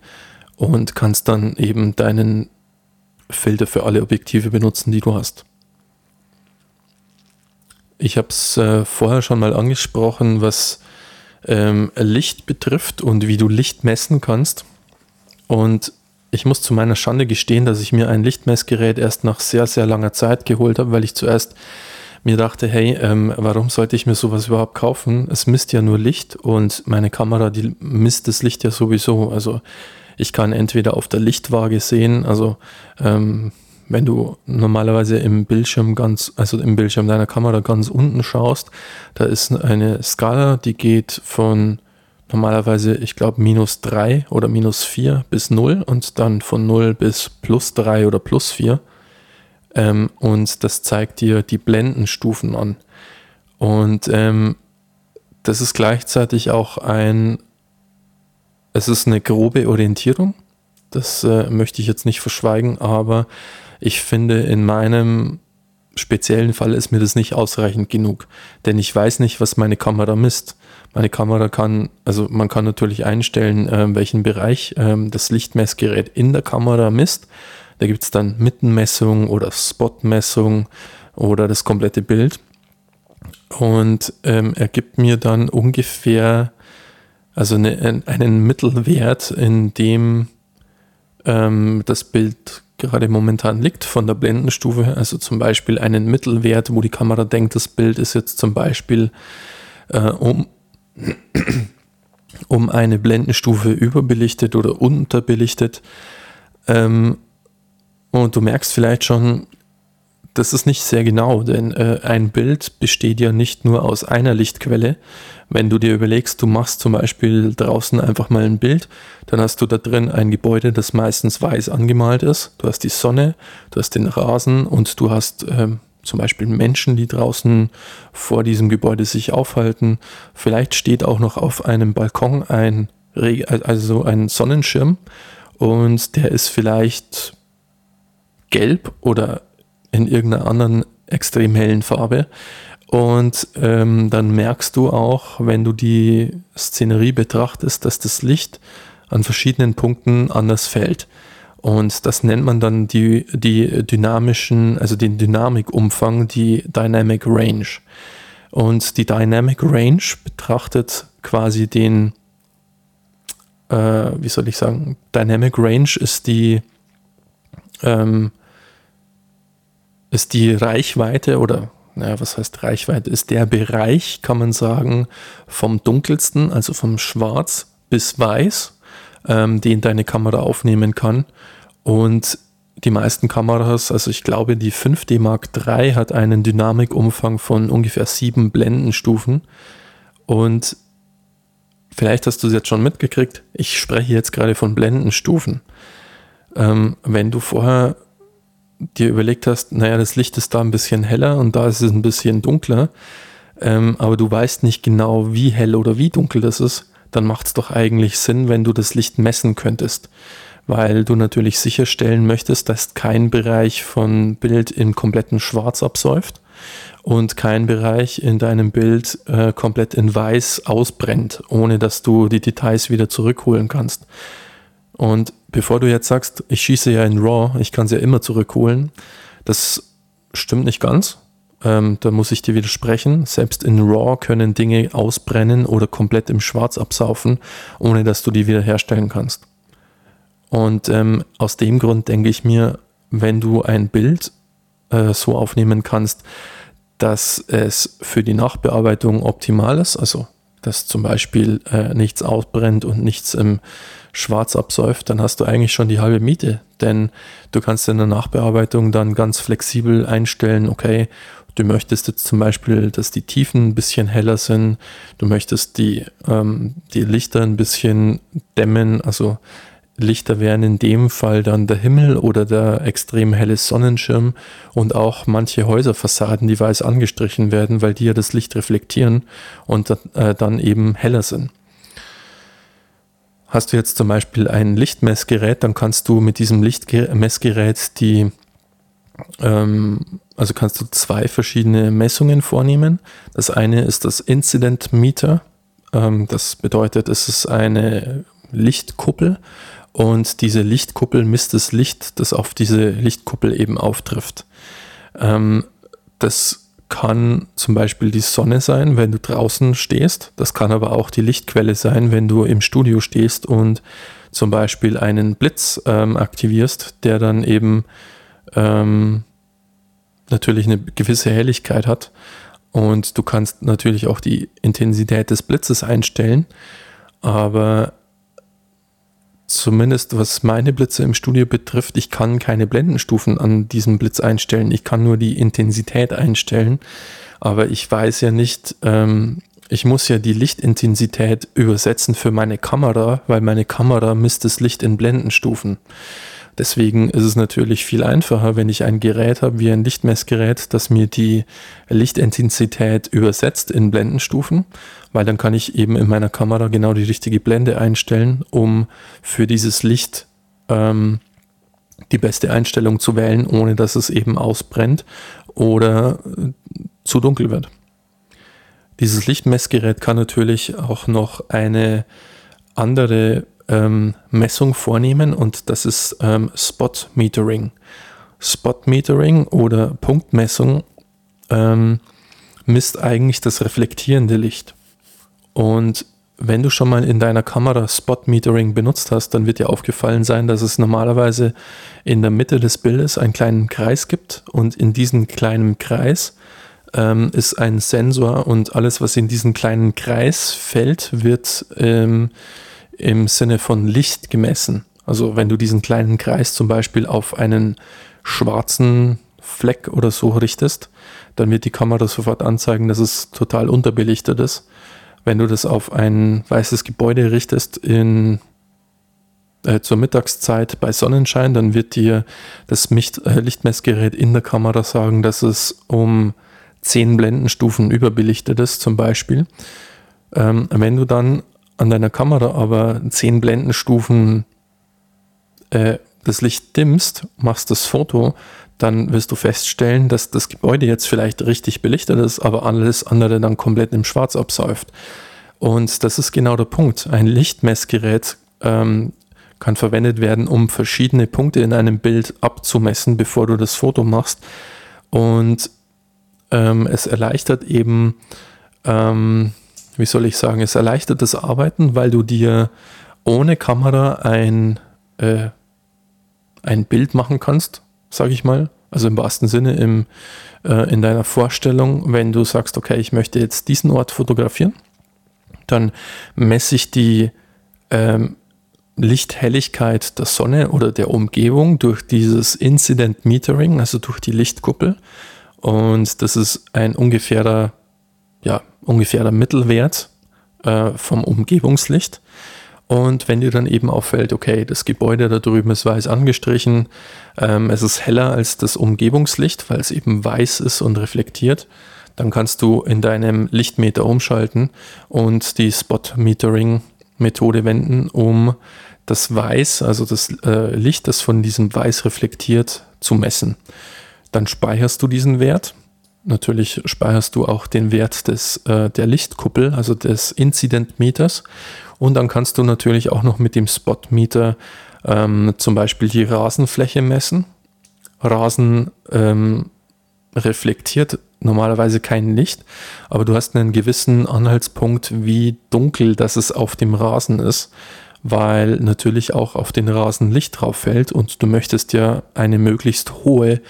und kannst dann eben deinen Filter für alle Objektive benutzen, die du hast. Ich habe es äh, vorher schon mal angesprochen, was ähm, Licht betrifft und wie du Licht messen kannst. Und ich muss zu meiner Schande gestehen, dass ich mir ein Lichtmessgerät erst nach sehr, sehr langer Zeit geholt habe, weil ich zuerst mir dachte, hey, ähm, warum sollte ich mir sowas überhaupt kaufen? Es misst ja nur Licht und meine Kamera, die misst das Licht ja sowieso. Also ich kann entweder auf der Lichtwaage sehen, also ähm, wenn du normalerweise im Bildschirm ganz, also im Bildschirm deiner Kamera ganz unten schaust, da ist eine Skala, die geht von normalerweise, ich glaube, minus 3 oder minus 4 bis 0 und dann von 0 bis plus 3 oder plus 4. Ähm, und das zeigt dir die Blendenstufen an. Und ähm, das ist gleichzeitig auch ein es ist eine grobe Orientierung. Das äh, möchte ich jetzt nicht verschweigen, aber ich finde, in meinem speziellen Fall ist mir das nicht ausreichend genug, denn ich weiß nicht, was meine Kamera misst. Meine Kamera kann, also man kann natürlich einstellen, äh, welchen Bereich äh, das Lichtmessgerät in der Kamera misst. Da gibt es dann Mittenmessung oder Spotmessung oder das komplette Bild. Und ähm, er gibt mir dann ungefähr also eine, einen Mittelwert, in dem ähm, das Bild gerade momentan liegt von der Blendenstufe. Also zum Beispiel einen Mittelwert, wo die Kamera denkt, das Bild ist jetzt zum Beispiel äh, um, um eine Blendenstufe überbelichtet oder unterbelichtet. Ähm, und du merkst vielleicht schon, das ist nicht sehr genau, denn äh, ein Bild besteht ja nicht nur aus einer Lichtquelle. Wenn du dir überlegst, du machst zum Beispiel draußen einfach mal ein Bild, dann hast du da drin ein Gebäude, das meistens weiß angemalt ist. Du hast die Sonne, du hast den Rasen und du hast äh, zum Beispiel Menschen, die draußen vor diesem Gebäude sich aufhalten. Vielleicht steht auch noch auf einem Balkon ein also ein Sonnenschirm und der ist vielleicht gelb oder in irgendeiner anderen extrem hellen Farbe. Und ähm, dann merkst du auch, wenn du die Szenerie betrachtest, dass das Licht an verschiedenen Punkten anders fällt. Und das nennt man dann die, die dynamischen, also den Dynamikumfang, die Dynamic Range. Und die Dynamic Range betrachtet quasi den, äh, wie soll ich sagen, Dynamic Range ist die, ähm, ist die Reichweite oder, naja, was heißt Reichweite? Ist der Bereich, kann man sagen, vom dunkelsten, also vom Schwarz bis Weiß, ähm, den deine Kamera aufnehmen kann. Und die meisten Kameras, also ich glaube, die 5D Mark III hat einen Dynamikumfang von ungefähr sieben Blendenstufen. Und vielleicht hast du es jetzt schon mitgekriegt, ich spreche jetzt gerade von Blendenstufen. Ähm, wenn du vorher dir überlegt hast, naja, das Licht ist da ein bisschen heller und da ist es ein bisschen dunkler, ähm, aber du weißt nicht genau, wie hell oder wie dunkel das ist, dann macht es doch eigentlich Sinn, wenn du das Licht messen könntest weil du natürlich sicherstellen möchtest, dass kein Bereich von Bild im kompletten Schwarz absäuft und kein Bereich in deinem Bild äh, komplett in Weiß ausbrennt, ohne dass du die Details wieder zurückholen kannst. Und bevor du jetzt sagst, ich schieße ja in RAW, ich kann es ja immer zurückholen, das stimmt nicht ganz. Ähm, da muss ich dir widersprechen. Selbst in RAW können Dinge ausbrennen oder komplett im Schwarz absaufen, ohne dass du die wiederherstellen kannst. Und ähm, aus dem Grund denke ich mir, wenn du ein Bild äh, so aufnehmen kannst, dass es für die Nachbearbeitung optimal ist, also dass zum Beispiel äh, nichts ausbrennt und nichts im Schwarz absäuft, dann hast du eigentlich schon die halbe Miete. Denn du kannst in der Nachbearbeitung dann ganz flexibel einstellen, okay, du möchtest jetzt zum Beispiel, dass die Tiefen ein bisschen heller sind, du möchtest die, ähm, die Lichter ein bisschen dämmen, also Lichter wären in dem Fall dann der Himmel oder der extrem helle Sonnenschirm und auch manche Häuserfassaden, die weiß angestrichen werden, weil die ja das Licht reflektieren und äh, dann eben heller sind. Hast du jetzt zum Beispiel ein Lichtmessgerät, dann kannst du mit diesem Lichtmessgerät die, ähm, also kannst du zwei verschiedene Messungen vornehmen. Das eine ist das Incident Meter. Ähm, das bedeutet, es ist eine Lichtkuppel und diese Lichtkuppel misst das Licht, das auf diese Lichtkuppel eben auftrifft. Ähm, das kann zum Beispiel die Sonne sein, wenn du draußen stehst. Das kann aber auch die Lichtquelle sein, wenn du im Studio stehst und zum Beispiel einen Blitz ähm, aktivierst, der dann eben ähm, natürlich eine gewisse Helligkeit hat. Und du kannst natürlich auch die Intensität des Blitzes einstellen. Aber zumindest was meine Blitze im Studio betrifft, ich kann keine Blendenstufen an diesem Blitz einstellen. Ich kann nur die Intensität einstellen. Aber ich weiß ja nicht, ähm, ich muss ja die Lichtintensität übersetzen für meine Kamera, weil meine Kamera misst das Licht in Blendenstufen. Deswegen ist es natürlich viel einfacher, wenn ich ein Gerät habe wie ein Lichtmessgerät, das mir die Lichtintensität übersetzt in Blendenstufen, weil dann kann ich eben in meiner Kamera genau die richtige Blende einstellen, um für dieses Licht ähm, die beste Einstellung zu wählen, ohne dass es eben ausbrennt oder äh, zu dunkel wird. Dieses Lichtmessgerät kann natürlich auch noch eine andere ähm, Messung vornehmen und das ist ähm, Spot Metering. Spot Metering oder Punktmessung ähm, misst eigentlich das reflektierende Licht. Und wenn du schon mal in deiner Kamera Spot Metering benutzt hast, dann wird dir aufgefallen sein, dass es normalerweise in der Mitte des Bildes einen kleinen Kreis gibt und in diesem kleinen Kreis ähm, ist ein Sensor und alles, was in diesen kleinen Kreis fällt, wird ähm, im Sinne von Licht gemessen. Also wenn du diesen kleinen Kreis zum Beispiel auf einen schwarzen Fleck oder so richtest, dann wird die Kamera sofort anzeigen, dass es total unterbelichtet ist. Wenn du das auf ein weißes Gebäude richtest in, äh, zur Mittagszeit bei Sonnenschein, dann wird dir das äh, Lichtmessgerät in der Kamera sagen, dass es um 10 Blendenstufen überbelichtet ist zum Beispiel. Ähm, wenn du dann an deiner Kamera aber zehn Blendenstufen äh, das Licht dimmst, machst das Foto, dann wirst du feststellen, dass das Gebäude jetzt vielleicht richtig belichtet ist, aber alles andere dann komplett im Schwarz absäuft. Und das ist genau der Punkt. Ein Lichtmessgerät ähm, kann verwendet werden, um verschiedene Punkte in einem Bild abzumessen, bevor du das Foto machst. Und ähm, es erleichtert eben, ähm, wie soll ich sagen, es erleichtert das Arbeiten, weil du dir ohne Kamera ein, äh, ein Bild machen kannst, sage ich mal. Also im wahrsten Sinne im, äh, in deiner Vorstellung, wenn du sagst, okay, ich möchte jetzt diesen Ort fotografieren, dann messe ich die ähm, Lichthelligkeit der Sonne oder der Umgebung durch dieses Incident Metering, also durch die Lichtkuppel. Und das ist ein ungefährer, ungefährer Mittelwert äh, vom Umgebungslicht. Und wenn dir dann eben auffällt, okay, das Gebäude da drüben ist weiß angestrichen, ähm, es ist heller als das Umgebungslicht, weil es eben weiß ist und reflektiert, dann kannst du in deinem Lichtmeter umschalten und die Spot-Metering-Methode wenden, um das Weiß, also das äh, Licht, das von diesem Weiß reflektiert, zu messen. Dann speicherst du diesen Wert. Natürlich speicherst du auch den Wert des, äh, der Lichtkuppel, also des Incident-Meters. Und dann kannst du natürlich auch noch mit dem Spot-Meter ähm, zum Beispiel die Rasenfläche messen. Rasen ähm, reflektiert normalerweise kein Licht, aber du hast einen gewissen Anhaltspunkt, wie dunkel das es auf dem Rasen ist weil natürlich auch auf den Rasen Licht drauf fällt und du möchtest ja eine möglichst hohe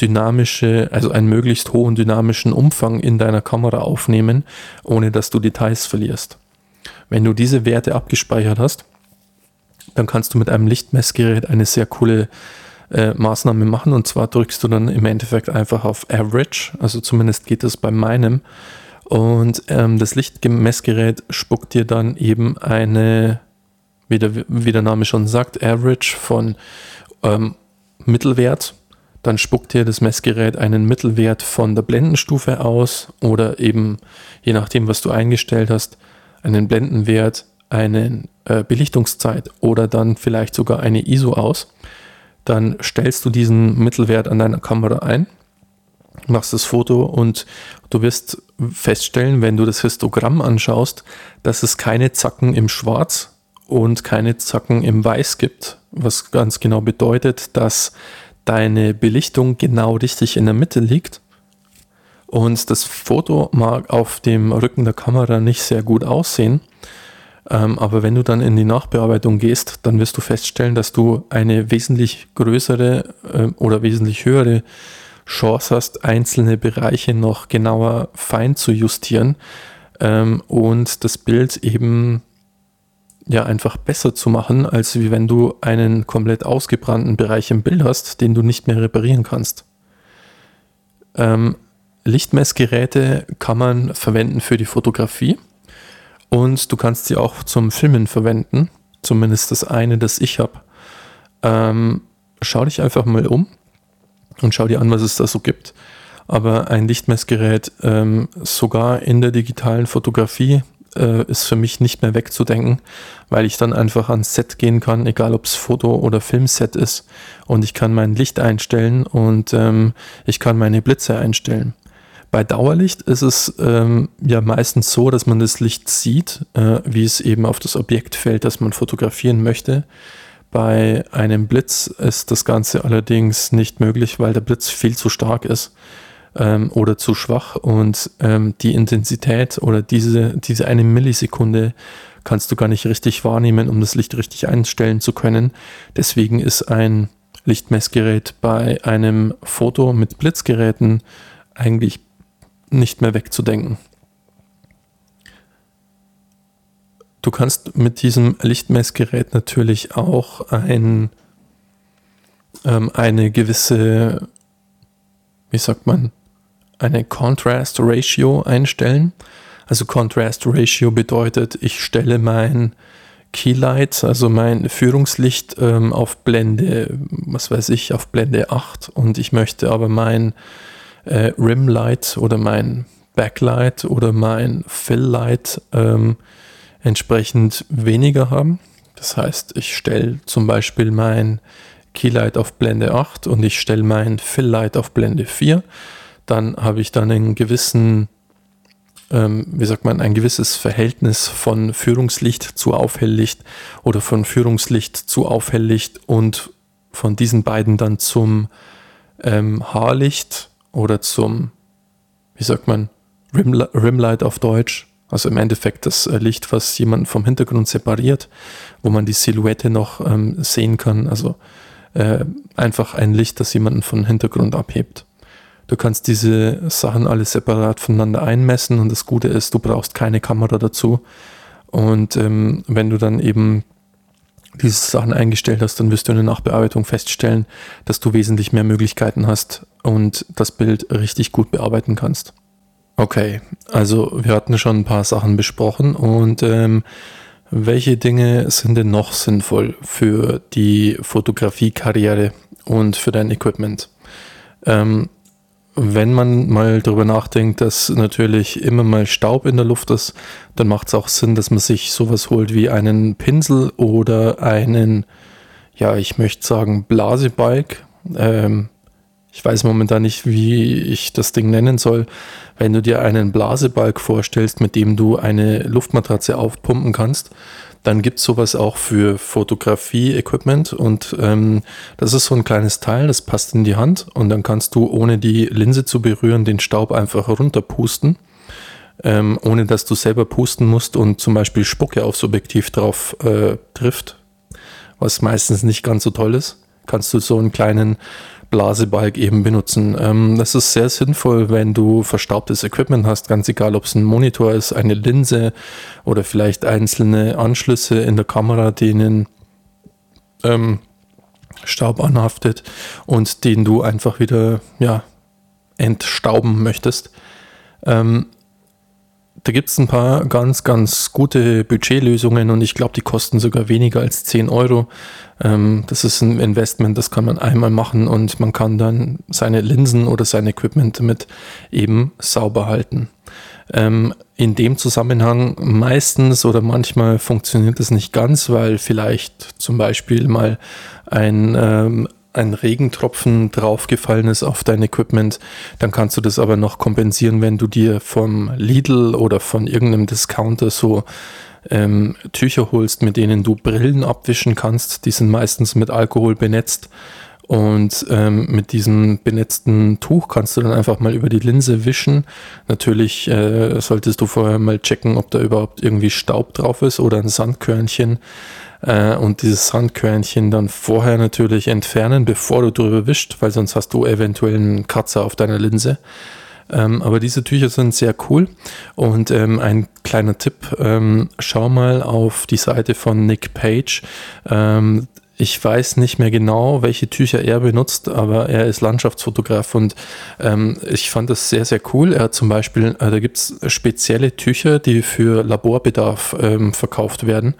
dynamische, also einen möglichst hohen dynamischen Umfang in deiner Kamera aufnehmen, ohne dass du Details verlierst. Wenn du diese Werte abgespeichert hast, dann kannst du mit einem Lichtmessgerät eine sehr coole äh, Maßnahme machen und zwar drückst du dann im Endeffekt einfach auf Average, also zumindest geht das bei meinem und ähm, das Lichtmessgerät spuckt dir dann eben eine wie der, wie der Name schon sagt, Average von ähm, Mittelwert. Dann spuckt dir das Messgerät einen Mittelwert von der Blendenstufe aus oder eben, je nachdem, was du eingestellt hast, einen Blendenwert, eine äh, Belichtungszeit oder dann vielleicht sogar eine ISO aus. Dann stellst du diesen Mittelwert an deiner Kamera ein, machst das Foto und du wirst feststellen, wenn du das Histogramm anschaust, dass es keine Zacken im Schwarz und keine Zacken im Weiß gibt, was ganz genau bedeutet, dass deine Belichtung genau richtig in der Mitte liegt. Und das Foto mag auf dem Rücken der Kamera nicht sehr gut aussehen. Ähm, aber wenn du dann in die Nachbearbeitung gehst, dann wirst du feststellen, dass du eine wesentlich größere äh, oder wesentlich höhere Chance hast, einzelne Bereiche noch genauer fein zu justieren ähm, und das Bild eben ja einfach besser zu machen, als wie wenn du einen komplett ausgebrannten Bereich im Bild hast, den du nicht mehr reparieren kannst. Ähm, Lichtmessgeräte kann man verwenden für die Fotografie und du kannst sie auch zum Filmen verwenden, zumindest das eine, das ich habe. Ähm, schau dich einfach mal um und schau dir an, was es da so gibt. Aber ein Lichtmessgerät ähm, sogar in der digitalen Fotografie äh, ist für mich nicht mehr wegzudenken, weil ich dann einfach ans Set gehen kann, egal ob es Foto- oder Filmset ist. Und ich kann mein Licht einstellen und ähm, ich kann meine Blitze einstellen. Bei Dauerlicht ist es ähm, ja meistens so, dass man das Licht sieht, äh, wie es eben auf das Objekt fällt, das man fotografieren möchte. Bei einem Blitz ist das Ganze allerdings nicht möglich, weil der Blitz viel zu stark ist ähm, oder zu schwach und ähm, die Intensität oder diese, diese eine Millisekunde kannst du gar nicht richtig wahrnehmen, um das Licht richtig einstellen zu können. Deswegen ist ein Lichtmessgerät bei einem Foto mit Blitzgeräten eigentlich nicht mehr wegzudenken. Du kannst mit diesem Lichtmessgerät natürlich auch ein, ähm, eine gewisse, wie sagt man, eine Contrast Ratio einstellen. Also Contrast Ratio bedeutet, ich stelle mein Keylight, also mein Führungslicht ähm, auf Blende, was weiß ich, auf Blende 8 und ich möchte aber mein äh, Rimlight oder mein Backlight oder mein Filllight ähm, entsprechend weniger haben. Das heißt, ich stelle zum Beispiel mein Keylight auf Blende 8 und ich stelle mein Fill-Light auf Blende 4. Dann habe ich dann einen gewissen, ähm, wie sagt man, ein gewisses Verhältnis von Führungslicht zu Aufhelllicht oder von Führungslicht zu Aufhelllicht und von diesen beiden dann zum ähm, Haarlicht oder zum, wie sagt man, Rim, Rimlight auf Deutsch. Also im Endeffekt das äh, Licht, was jemanden vom Hintergrund separiert, wo man die Silhouette noch ähm, sehen kann. Also äh, einfach ein Licht, das jemanden vom Hintergrund abhebt. Du kannst diese Sachen alle separat voneinander einmessen und das Gute ist, du brauchst keine Kamera dazu. Und ähm, wenn du dann eben diese Sachen eingestellt hast, dann wirst du in der Nachbearbeitung feststellen, dass du wesentlich mehr Möglichkeiten hast und das Bild richtig gut bearbeiten kannst. Okay, also wir hatten schon ein paar Sachen besprochen und ähm, welche Dinge sind denn noch sinnvoll für die Fotografiekarriere und für dein Equipment? Ähm, wenn man mal darüber nachdenkt, dass natürlich immer mal Staub in der Luft ist, dann macht es auch Sinn, dass man sich sowas holt wie einen Pinsel oder einen, ja, ich möchte sagen, Blasebalg. Ähm, ich weiß momentan nicht, wie ich das Ding nennen soll. Wenn du dir einen Blasebalg vorstellst, mit dem du eine Luftmatratze aufpumpen kannst, dann gibt es sowas auch für Fotografie-Equipment und ähm, das ist so ein kleines Teil, das passt in die Hand und dann kannst du, ohne die Linse zu berühren, den Staub einfach runterpusten, ähm, ohne dass du selber pusten musst und zum Beispiel Spucke aufs Objektiv drauf äh, trifft, was meistens nicht ganz so toll ist. Kannst du so einen kleinen Blasebalg eben benutzen. Ähm, das ist sehr sinnvoll, wenn du verstaubtes Equipment hast, ganz egal, ob es ein Monitor ist, eine Linse oder vielleicht einzelne Anschlüsse in der Kamera, denen ähm, Staub anhaftet und den du einfach wieder ja, entstauben möchtest. Ähm, da gibt es ein paar ganz, ganz gute Budgetlösungen und ich glaube, die kosten sogar weniger als 10 Euro. Ähm, das ist ein Investment, das kann man einmal machen und man kann dann seine Linsen oder sein Equipment damit eben sauber halten. Ähm, in dem Zusammenhang meistens oder manchmal funktioniert das nicht ganz, weil vielleicht zum Beispiel mal ein ähm, ein Regentropfen draufgefallen ist auf dein Equipment, dann kannst du das aber noch kompensieren, wenn du dir vom Lidl oder von irgendeinem Discounter so ähm, Tücher holst, mit denen du Brillen abwischen kannst. Die sind meistens mit Alkohol benetzt. Und ähm, mit diesem benetzten Tuch kannst du dann einfach mal über die Linse wischen. Natürlich äh, solltest du vorher mal checken, ob da überhaupt irgendwie Staub drauf ist oder ein Sandkörnchen äh, und dieses Sandkörnchen dann vorher natürlich entfernen, bevor du drüber wischt, weil sonst hast du eventuell einen Kratzer auf deiner Linse. Ähm, aber diese Tücher sind sehr cool und ähm, ein kleiner Tipp, ähm, schau mal auf die Seite von Nick Page. Ich weiß nicht mehr genau, welche Tücher er benutzt, aber er ist Landschaftsfotograf und ähm, ich fand das sehr, sehr cool. Er hat zum Beispiel, äh, da gibt es spezielle Tücher, die für Laborbedarf ähm, verkauft werden.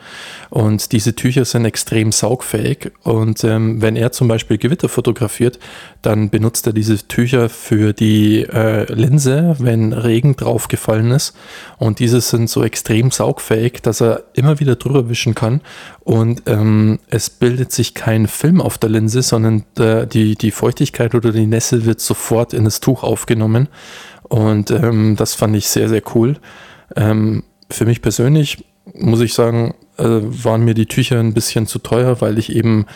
Und diese Tücher sind extrem saugfähig. Und ähm, wenn er zum Beispiel Gewitter fotografiert, dann benutzt er diese Tücher für die äh, Linse, wenn Regen draufgefallen ist. Und diese sind so extrem saugfähig, dass er immer wieder drüber wischen kann. Und ähm, es bildet sich kein Film auf der Linse, sondern äh, die, die Feuchtigkeit oder die Nässe wird sofort in das Tuch aufgenommen. Und ähm, das fand ich sehr, sehr cool. Ähm, für mich persönlich muss ich sagen, äh, waren mir die Tücher ein bisschen zu teuer, weil ich eben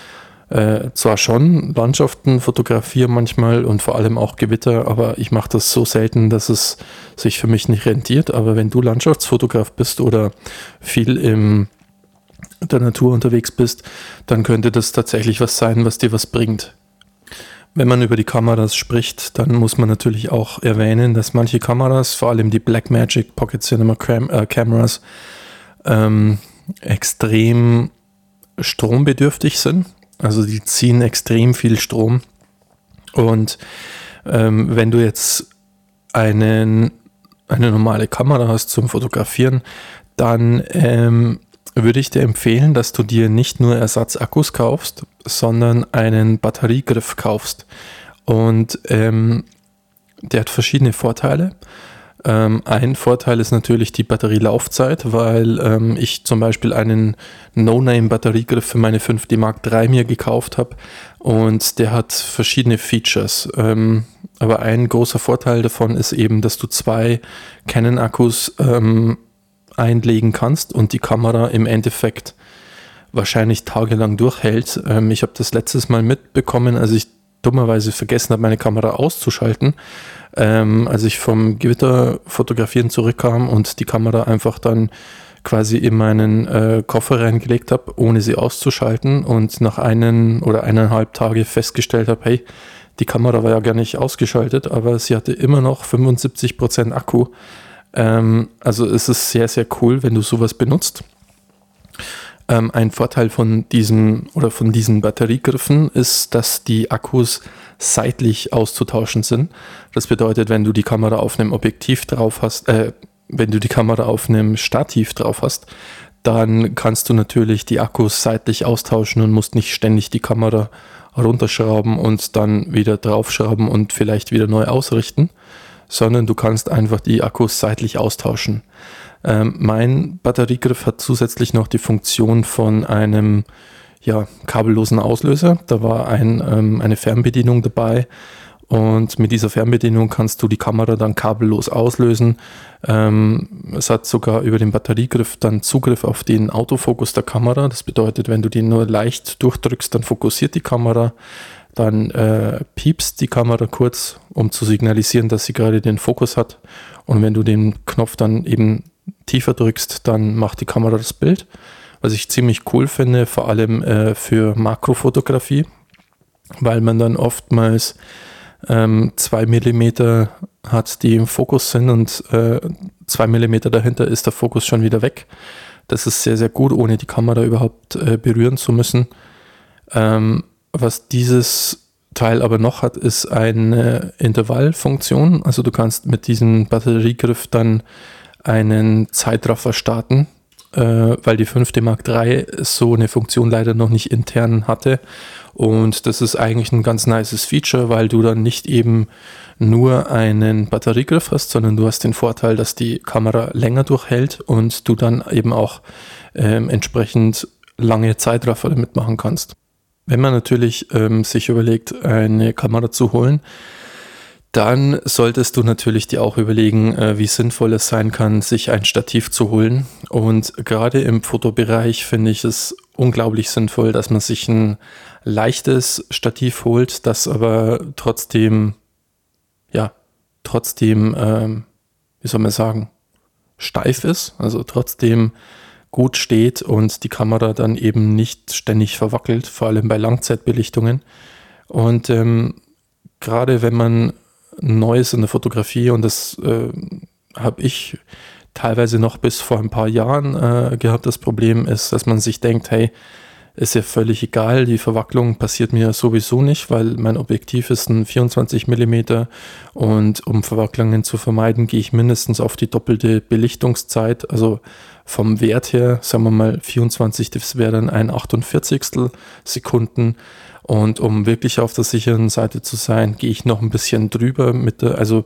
äh, zwar schon Landschaften fotografiere manchmal und vor allem auch Gewitter, aber ich mache das so selten, dass es sich für mich nicht rentiert. Aber wenn du Landschaftsfotograf bist oder viel in der Natur unterwegs bist, dann könnte das tatsächlich was sein, was dir was bringt. Wenn man über die Kameras spricht, dann muss man natürlich auch erwähnen, dass manche Kameras, vor allem die Blackmagic Pocket Cinema Cam äh, Cameras, ähm, extrem strombedürftig sind. Also die ziehen extrem viel Strom. Und ähm, wenn du jetzt einen, eine normale Kamera hast zum Fotografieren, dann ähm, würde ich dir empfehlen, dass du dir nicht nur Ersatzakkus kaufst, sondern einen Batteriegriff kaufst. Und ähm, der hat verschiedene Vorteile. Ähm, ein Vorteil ist natürlich die Batterielaufzeit, weil ähm, ich zum Beispiel einen No-Name-Batteriegriff für meine 5D Mark III mir gekauft habe und der hat verschiedene Features. Ähm, aber ein großer Vorteil davon ist eben, dass du zwei Canon-Akkus ähm, einlegen kannst und die Kamera im Endeffekt wahrscheinlich tagelang durchhält. Ähm, ich habe das letztes Mal mitbekommen, als ich dummerweise vergessen habe, meine Kamera auszuschalten ähm, als ich vom Gewitter fotografieren zurückkam und die Kamera einfach dann quasi in meinen äh, Koffer reingelegt habe, ohne sie auszuschalten und nach einen oder eineinhalb Tage festgestellt habe, hey, die Kamera war ja gar nicht ausgeschaltet, aber sie hatte immer noch 75% Akku. Ähm, also es ist sehr, sehr cool, wenn du sowas benutzt. Ähm, ein Vorteil von diesen oder von diesen Batteriegriffen ist, dass die Akkus seitlich auszutauschen sind. Das bedeutet, wenn du die Kamera auf einem Objektiv drauf hast, äh, wenn du die Kamera auf einem Stativ drauf hast, dann kannst du natürlich die Akkus seitlich austauschen und musst nicht ständig die Kamera runterschrauben und dann wieder draufschrauben und vielleicht wieder neu ausrichten, sondern du kannst einfach die Akkus seitlich austauschen. Ähm, mein Batteriegriff hat zusätzlich noch die Funktion von einem ja, kabellosen Auslöser. Da war ein, ähm, eine Fernbedienung dabei. Und mit dieser Fernbedienung kannst du die Kamera dann kabellos auslösen. Ähm, es hat sogar über den Batteriegriff dann Zugriff auf den Autofokus der Kamera. Das bedeutet, wenn du den nur leicht durchdrückst, dann fokussiert die Kamera. Dann äh, piepst die Kamera kurz, um zu signalisieren, dass sie gerade den Fokus hat. Und wenn du den Knopf dann eben tiefer drückst, dann macht die Kamera das Bild was ich ziemlich cool finde, vor allem äh, für Makrofotografie, weil man dann oftmals ähm, Millimeter hat, die im Fokus sind und äh, Millimeter dahinter ist der Fokus schon wieder weg. Das ist sehr, sehr gut, ohne die Kamera überhaupt äh, berühren zu müssen. Ähm, was dieses Teil aber noch hat, ist eine Intervallfunktion. Also du kannst mit diesem Batteriegriff dann einen Zeitraffer starten äh, weil die 5D Mark III so eine Funktion leider noch nicht intern hatte. Und das ist eigentlich ein ganz nices Feature, weil du dann nicht eben nur einen Batteriegriff hast, sondern du hast den Vorteil, dass die Kamera länger durchhält und du dann eben auch ähm, entsprechend lange Zeitraffer damit machen kannst. Wenn man natürlich ähm, sich überlegt, eine Kamera zu holen, dann solltest du natürlich dir auch überlegen, äh, wie sinnvoll es sein kann, sich ein Stativ zu holen. Und gerade im Fotobereich finde ich es unglaublich sinnvoll, dass man sich ein leichtes Stativ holt, das aber trotzdem, ja, trotzdem, ähm, wie soll man sagen, steif ist, also trotzdem gut steht und die Kamera dann eben nicht ständig verwackelt, vor allem bei Langzeitbelichtungen. Und ähm, gerade wenn man Neues in der Fotografie und das äh, habe ich teilweise noch bis vor ein paar Jahren äh, gehabt. Das Problem ist, dass man sich denkt, hey, ist ja völlig egal, die Verwacklung passiert mir sowieso nicht, weil mein Objektiv ist ein 24 mm und um Verwacklungen zu vermeiden, gehe ich mindestens auf die doppelte Belichtungszeit, also vom Wert her, sagen wir mal 24, das wäre dann ein 48 Sekunden. Und um wirklich auf der sicheren Seite zu sein, gehe ich noch ein bisschen drüber mit der, also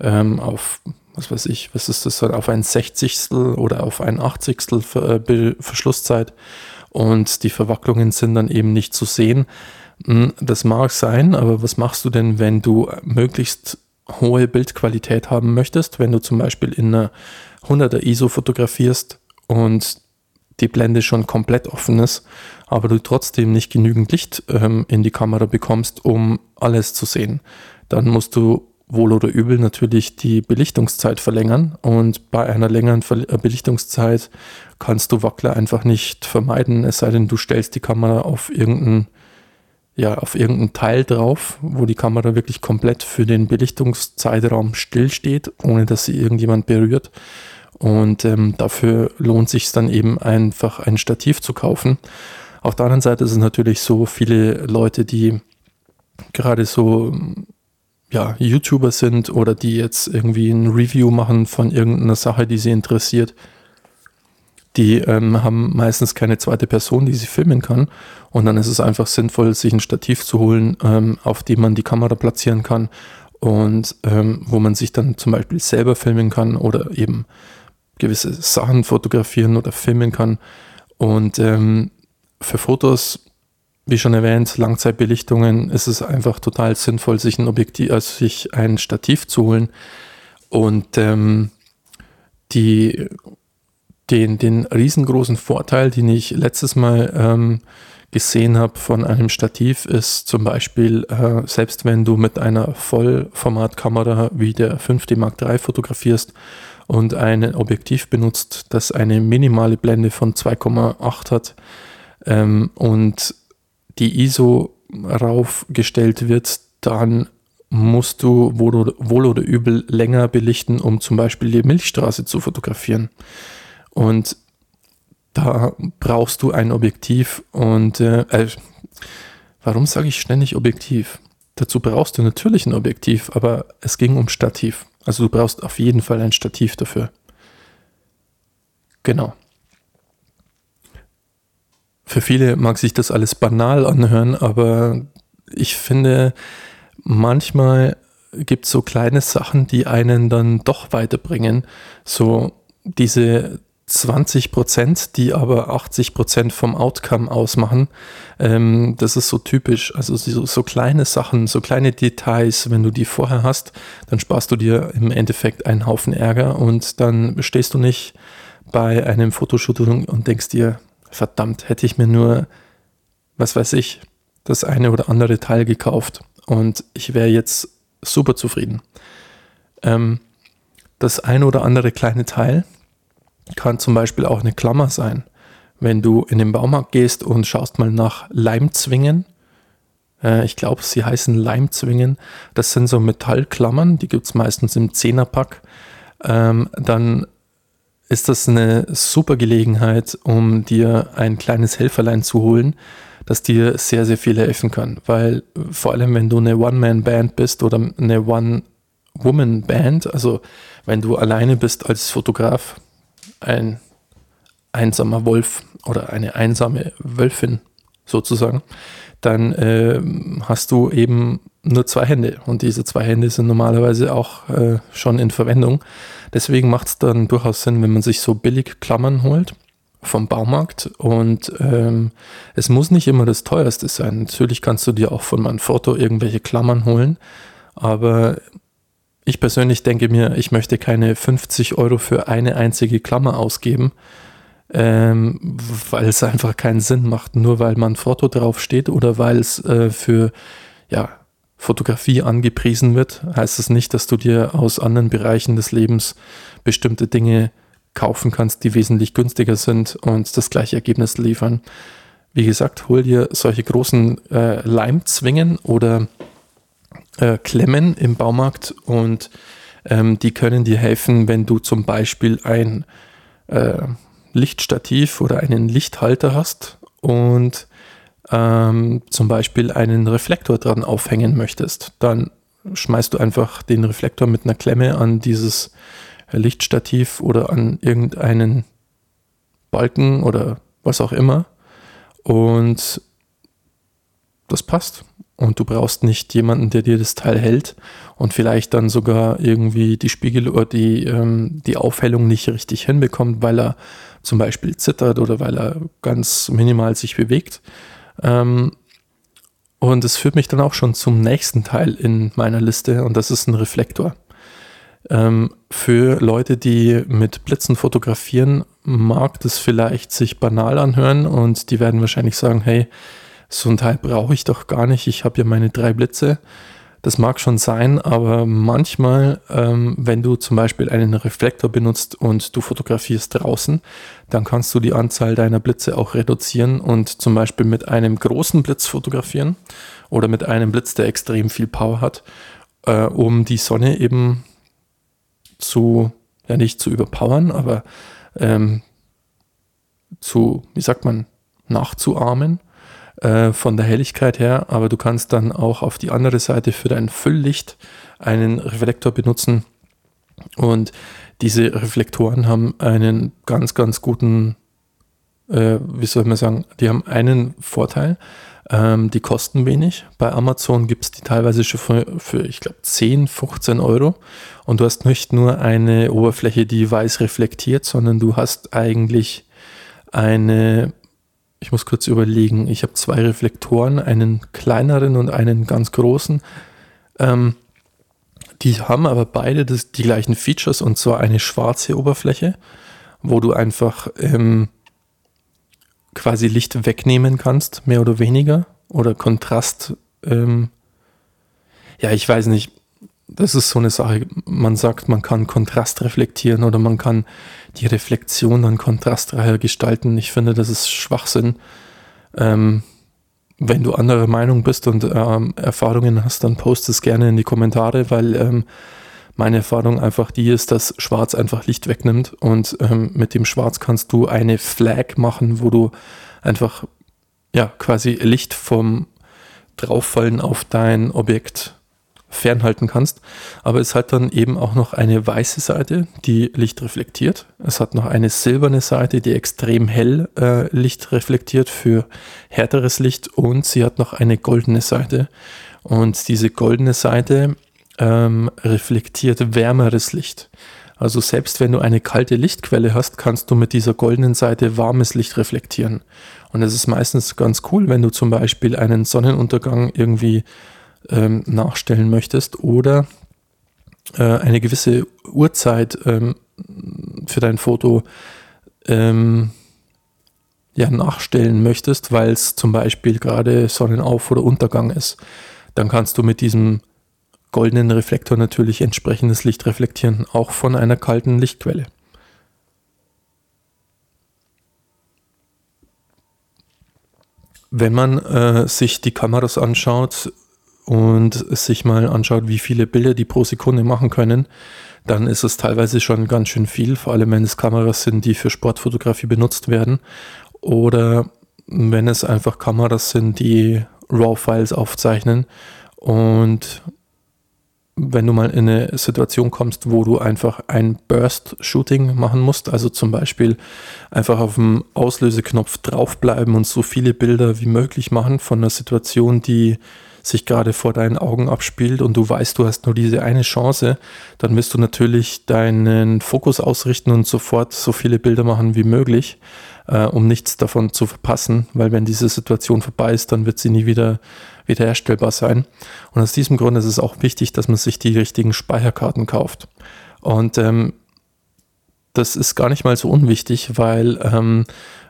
ähm, auf, was weiß ich, was ist das, auf ein Sechzigstel oder auf ein Achtzigstel äh, Verschlusszeit und die Verwacklungen sind dann eben nicht zu sehen. Hm, das mag sein, aber was machst du denn, wenn du möglichst hohe Bildqualität haben möchtest, wenn du zum Beispiel in einer 100er ISO fotografierst und die Blende schon komplett offen ist, aber du trotzdem nicht genügend Licht ähm, in die Kamera bekommst, um alles zu sehen. Dann musst du wohl oder übel natürlich die Belichtungszeit verlängern und bei einer längeren Ver äh, Belichtungszeit kannst du Wackler einfach nicht vermeiden, es sei denn, du stellst die Kamera auf irgendeinen ja, auf irgendein Teil drauf, wo die Kamera wirklich komplett für den Belichtungszeitraum stillsteht, ohne dass sie irgendjemand berührt. Und ähm, dafür lohnt sich dann eben einfach ein Stativ zu kaufen. Auf der anderen Seite ist es natürlich so, viele Leute, die gerade so ja, YouTuber sind oder die jetzt irgendwie ein Review machen von irgendeiner Sache, die sie interessiert, die ähm, haben meistens keine zweite Person, die sie filmen kann. Und dann ist es einfach sinnvoll, sich ein Stativ zu holen, ähm, auf dem man die Kamera platzieren kann und ähm, wo man sich dann zum Beispiel selber filmen kann oder eben gewisse Sachen fotografieren oder filmen kann. Und ähm, für Fotos, wie schon erwähnt, Langzeitbelichtungen. Ist es einfach total sinnvoll, sich ein Objektiv, also sich ein Stativ zu holen und ähm, die, den, den riesengroßen Vorteil, den ich letztes Mal ähm, gesehen habe von einem Stativ, ist zum Beispiel, äh, selbst wenn du mit einer Vollformatkamera wie der 5D Mark III fotografierst und ein Objektiv benutzt, das eine minimale Blende von 2,8 hat ähm, und die ISO raufgestellt wird, dann musst du wohl oder übel länger belichten, um zum Beispiel die Milchstraße zu fotografieren. Und da brauchst du ein Objektiv und äh, äh, warum sage ich ständig Objektiv? Dazu brauchst du natürlich ein Objektiv, aber es ging um Stativ. Also du brauchst auf jeden Fall ein Stativ dafür. Genau. Für viele mag sich das alles banal anhören, aber ich finde, manchmal gibt es so kleine Sachen, die einen dann doch weiterbringen. So diese 20 Prozent, die aber 80 Prozent vom Outcome ausmachen. Ähm, das ist so typisch. Also so, so, kleine Sachen, so kleine Details, wenn du die vorher hast, dann sparst du dir im Endeffekt einen Haufen Ärger und dann stehst du nicht bei einem Fotoshooting und denkst dir, verdammt, hätte ich mir nur, was weiß ich, das eine oder andere Teil gekauft und ich wäre jetzt super zufrieden. Ähm, das eine oder andere kleine Teil, kann zum Beispiel auch eine Klammer sein. Wenn du in den Baumarkt gehst und schaust mal nach Leimzwingen, äh, ich glaube, sie heißen Leimzwingen, das sind so Metallklammern, die gibt es meistens im Zehnerpack, ähm, dann ist das eine super Gelegenheit, um dir ein kleines Helferlein zu holen, das dir sehr, sehr viel helfen kann. Weil vor allem, wenn du eine One-Man-Band bist oder eine One-Woman-Band, also wenn du alleine bist als Fotograf, ein einsamer Wolf oder eine einsame Wölfin sozusagen, dann äh, hast du eben nur zwei Hände und diese zwei Hände sind normalerweise auch äh, schon in Verwendung. Deswegen macht es dann durchaus Sinn, wenn man sich so billig Klammern holt vom Baumarkt und ähm, es muss nicht immer das teuerste sein. Natürlich kannst du dir auch von Manfrotto irgendwelche Klammern holen, aber ich persönlich denke mir, ich möchte keine 50 Euro für eine einzige Klammer ausgeben, ähm, weil es einfach keinen Sinn macht. Nur weil man Foto draufsteht oder weil es äh, für ja, Fotografie angepriesen wird, heißt es nicht, dass du dir aus anderen Bereichen des Lebens bestimmte Dinge kaufen kannst, die wesentlich günstiger sind und das gleiche Ergebnis liefern. Wie gesagt, hol dir solche großen äh, Leimzwingen oder äh, Klemmen im Baumarkt und ähm, die können dir helfen, wenn du zum Beispiel ein äh, Lichtstativ oder einen Lichthalter hast und ähm, zum Beispiel einen Reflektor dran aufhängen möchtest. Dann schmeißt du einfach den Reflektor mit einer Klemme an dieses Lichtstativ oder an irgendeinen Balken oder was auch immer und das passt und du brauchst nicht jemanden, der dir das Teil hält und vielleicht dann sogar irgendwie die Spiegel oder die, ähm, die Aufhellung nicht richtig hinbekommt, weil er zum Beispiel zittert oder weil er ganz minimal sich bewegt. Ähm, und es führt mich dann auch schon zum nächsten Teil in meiner Liste und das ist ein Reflektor. Ähm, für Leute, die mit Blitzen fotografieren, mag das vielleicht sich banal anhören und die werden wahrscheinlich sagen, hey, so ein Teil brauche ich doch gar nicht, ich habe ja meine drei Blitze. Das mag schon sein, aber manchmal, ähm, wenn du zum Beispiel einen Reflektor benutzt und du fotografierst draußen, dann kannst du die Anzahl deiner Blitze auch reduzieren und zum Beispiel mit einem großen Blitz fotografieren oder mit einem Blitz, der extrem viel Power hat, äh, um die Sonne eben zu, ja nicht zu überpowern, aber ähm, zu, wie sagt man, nachzuahmen äh, von der Helligkeit her, aber du kannst dann auch auf die andere Seite für dein Fülllicht einen Reflektor benutzen und diese Reflektoren haben einen ganz, ganz guten, äh, wie soll man sagen, die haben einen Vorteil. Ähm, die kosten wenig. Bei Amazon gibt es die teilweise schon für, für ich glaube, 10, 15 Euro. Und du hast nicht nur eine Oberfläche, die weiß reflektiert, sondern du hast eigentlich eine, ich muss kurz überlegen, ich habe zwei Reflektoren, einen kleineren und einen ganz großen. Ähm, die haben aber beide das, die gleichen Features und zwar eine schwarze Oberfläche, wo du einfach ähm, quasi Licht wegnehmen kannst, mehr oder weniger. Oder Kontrast. Ähm, ja, ich weiß nicht. Das ist so eine Sache. Man sagt, man kann Kontrast reflektieren oder man kann die Reflexion dann kontrastreicher gestalten. Ich finde, das ist Schwachsinn. Ähm, wenn du anderer Meinung bist und ähm, Erfahrungen hast, dann post es gerne in die Kommentare, weil ähm, meine Erfahrung einfach die ist, dass Schwarz einfach Licht wegnimmt und ähm, mit dem Schwarz kannst du eine Flag machen, wo du einfach ja quasi Licht vom Drauffallen auf dein Objekt fernhalten kannst. Aber es hat dann eben auch noch eine weiße Seite, die Licht reflektiert. Es hat noch eine silberne Seite, die extrem hell äh, Licht reflektiert für härteres Licht. Und sie hat noch eine goldene Seite. Und diese goldene Seite ähm, reflektiert wärmeres Licht. Also selbst wenn du eine kalte Lichtquelle hast, kannst du mit dieser goldenen Seite warmes Licht reflektieren. Und es ist meistens ganz cool, wenn du zum Beispiel einen Sonnenuntergang irgendwie ähm, nachstellen möchtest oder äh, eine gewisse Uhrzeit ähm, für dein Foto ähm, ja, nachstellen möchtest, weil es zum Beispiel gerade Sonnenauf- oder Untergang ist, dann kannst du mit diesem goldenen Reflektor natürlich entsprechendes Licht reflektieren, auch von einer kalten Lichtquelle. Wenn man äh, sich die Kameras anschaut, und sich mal anschaut, wie viele Bilder die pro Sekunde machen können, dann ist es teilweise schon ganz schön viel, vor allem wenn es Kameras sind, die für Sportfotografie benutzt werden. Oder wenn es einfach Kameras sind, die RAW-Files aufzeichnen. Und wenn du mal in eine Situation kommst, wo du einfach ein Burst-Shooting machen musst, also zum Beispiel einfach auf dem Auslöseknopf draufbleiben und so viele Bilder wie möglich machen von einer Situation, die sich gerade vor deinen Augen abspielt und du weißt, du hast nur diese eine Chance, dann wirst du natürlich deinen Fokus ausrichten und sofort so viele Bilder machen wie möglich, äh, um nichts davon zu verpassen, weil wenn diese Situation vorbei ist, dann wird sie nie wieder wiederherstellbar sein. Und aus diesem Grund ist es auch wichtig, dass man sich die richtigen Speicherkarten kauft. Und ähm, das ist gar nicht mal so unwichtig, weil ähm,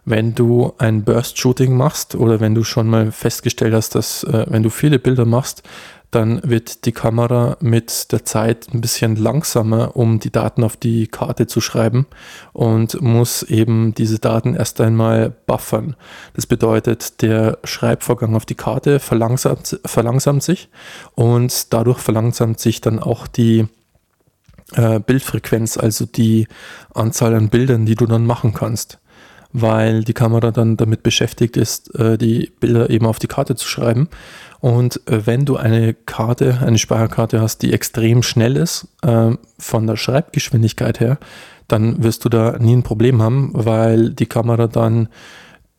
wenn du ein Burst-Shooting machst oder wenn du schon mal festgestellt hast, dass äh, wenn du viele Bilder machst, dann wird die Kamera mit der Zeit ein bisschen langsamer, um die Daten auf die Karte zu schreiben und muss eben diese Daten erst einmal buffern. Das bedeutet, der Schreibvorgang auf die Karte verlangsamt, verlangsamt sich und dadurch verlangsamt sich dann auch die äh, Bildfrequenz, also die Anzahl an Bildern, die du dann machen kannst weil die Kamera dann damit beschäftigt ist, äh, die Bilder eben auf die Karte zu schreiben. Und äh, wenn du eine Karte, eine Speicherkarte hast, die extrem schnell ist, äh, von der Schreibgeschwindigkeit her, dann wirst du da nie ein Problem haben, weil die Kamera dann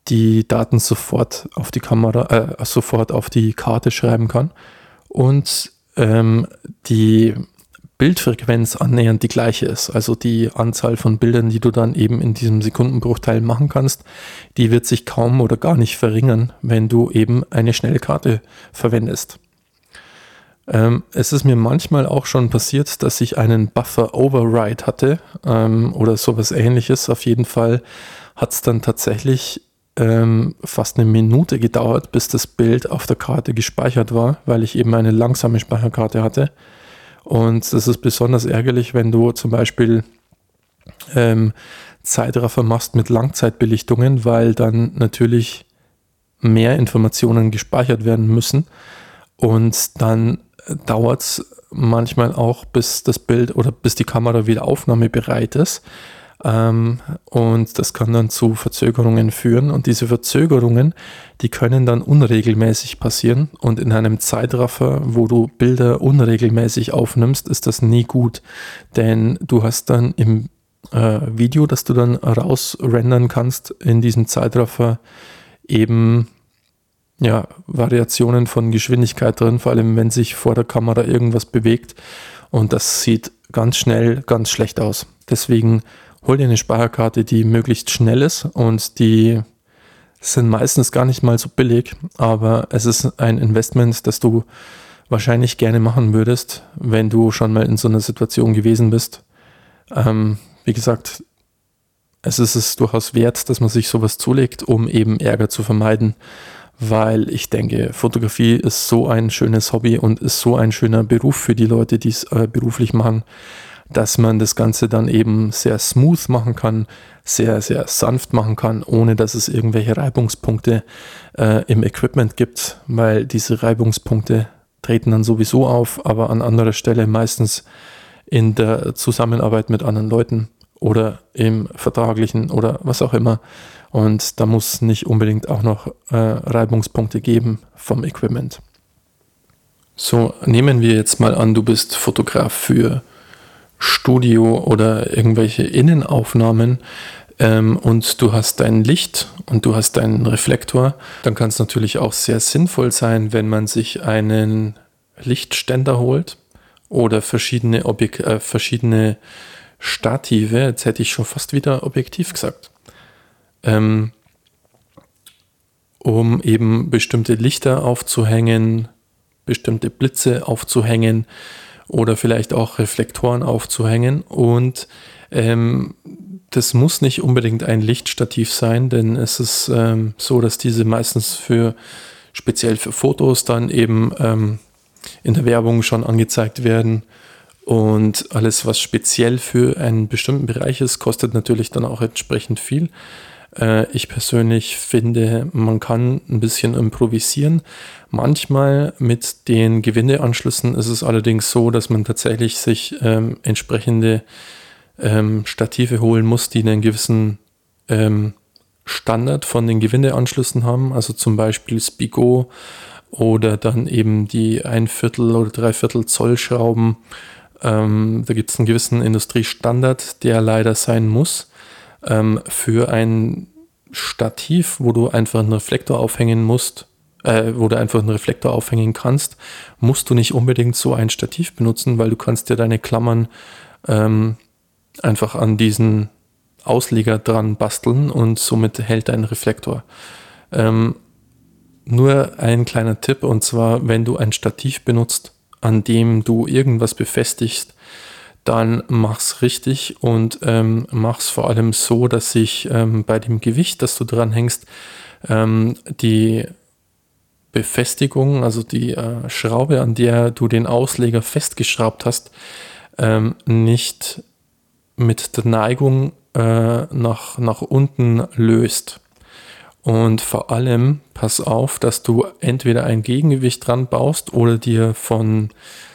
die Daten sofort auf die Kamera, äh, sofort auf die Karte schreiben kann. Und ähm, die Bildfrequenz annähernd die gleiche ist. Also die Anzahl von Bildern, die du dann eben in diesem Sekundenbruchteil machen kannst, die wird sich kaum oder gar nicht verringern, wenn du eben eine Schnellkarte verwendest. Ähm, es ist mir manchmal auch schon passiert, dass ich einen Buffer Override hatte ähm, oder sowas ähnliches. Auf jeden Fall hat es dann tatsächlich ähm, fast eine Minute gedauert, bis das Bild auf der Karte gespeichert war, weil ich eben eine langsame Speicherkarte hatte. Und das ist besonders ärgerlich, wenn du zum Beispiel ähm, Zeitraffer machst mit Langzeitbelichtungen, weil dann natürlich mehr Informationen gespeichert werden müssen. Und dann dauert es manchmal auch, bis das Bild oder bis die Kamera wieder aufnahmebereit ist. Ähm, und das kann dann zu Verzögerungen führen. Und diese Verzögerungen, die können dann unregelmäßig passieren. Und in einem Zeitraffer, wo du Bilder unregelmäßig aufnimmst, ist das nie gut. Denn du hast dann im äh, Video, das du dann rausrendern kannst, in diesem Zeitraffer eben ja, Variationen von Geschwindigkeit drin, vor allem wenn sich vor der Kamera irgendwas bewegt. Und das sieht ganz schnell ganz schlecht aus. Deswegen hol dir eine Speicherkarte, die möglichst schnell ist und die sind meistens gar nicht mal so billig, aber es ist ein Investment, das du wahrscheinlich gerne machen würdest, wenn du schon mal in so einer Situation gewesen bist. Ähm, wie gesagt, es ist es durchaus wert, dass man sich sowas zulegt, um eben Ärger zu vermeiden, weil ich denke, Fotografie ist so ein schönes Hobby und ist so ein schöner Beruf für die Leute, die es äh, beruflich machen, dass man das Ganze dann eben sehr smooth machen kann, sehr, sehr sanft machen kann, ohne dass es irgendwelche Reibungspunkte äh, im Equipment gibt, weil diese Reibungspunkte treten dann sowieso auf, aber an anderer Stelle meistens in der Zusammenarbeit mit anderen Leuten oder im vertraglichen oder was auch immer. Und da muss nicht unbedingt auch noch äh, Reibungspunkte geben vom Equipment. So, nehmen wir jetzt mal an, du bist Fotograf für Studio oder irgendwelche Innenaufnahmen ähm, und du hast dein Licht und du hast deinen Reflektor, dann kann es natürlich auch sehr sinnvoll sein, wenn man sich einen Lichtständer holt oder verschiedene, Objek äh, verschiedene Stative, jetzt hätte ich schon fast wieder objektiv gesagt, ähm, um eben bestimmte Lichter aufzuhängen, bestimmte Blitze aufzuhängen, oder vielleicht auch Reflektoren aufzuhängen. Und ähm, das muss nicht unbedingt ein Lichtstativ sein, denn es ist ähm, so, dass diese meistens für speziell für Fotos dann eben ähm, in der Werbung schon angezeigt werden. Und alles, was speziell für einen bestimmten Bereich ist, kostet natürlich dann auch entsprechend viel. Äh, ich persönlich finde, man kann ein bisschen improvisieren. Manchmal mit den Gewindeanschlüssen ist es allerdings so, dass man tatsächlich sich ähm, entsprechende ähm, Stative holen muss, die einen gewissen ähm, Standard von den Gewindeanschlüssen haben. Also zum Beispiel Spigo oder dann eben die ein Viertel oder Dreiviertel Zoll Schrauben. Ähm, da gibt es einen gewissen Industriestandard, der leider sein muss ähm, für ein Stativ, wo du einfach einen Reflektor aufhängen musst, äh, wo du einfach einen Reflektor aufhängen kannst, musst du nicht unbedingt so ein Stativ benutzen, weil du kannst dir deine Klammern ähm, einfach an diesen Ausleger dran basteln und somit hält dein Reflektor. Ähm, nur ein kleiner Tipp und zwar, wenn du ein Stativ benutzt, an dem du irgendwas befestigst, dann mach's richtig und ähm, mach's vor allem so, dass sich ähm, bei dem Gewicht, das du dran hängst, ähm, die Befestigung, also die äh, Schraube, an der du den Ausleger festgeschraubt hast, ähm, nicht mit der Neigung äh, nach, nach unten löst. Und vor allem pass auf, dass du entweder ein Gegengewicht dran baust oder dir von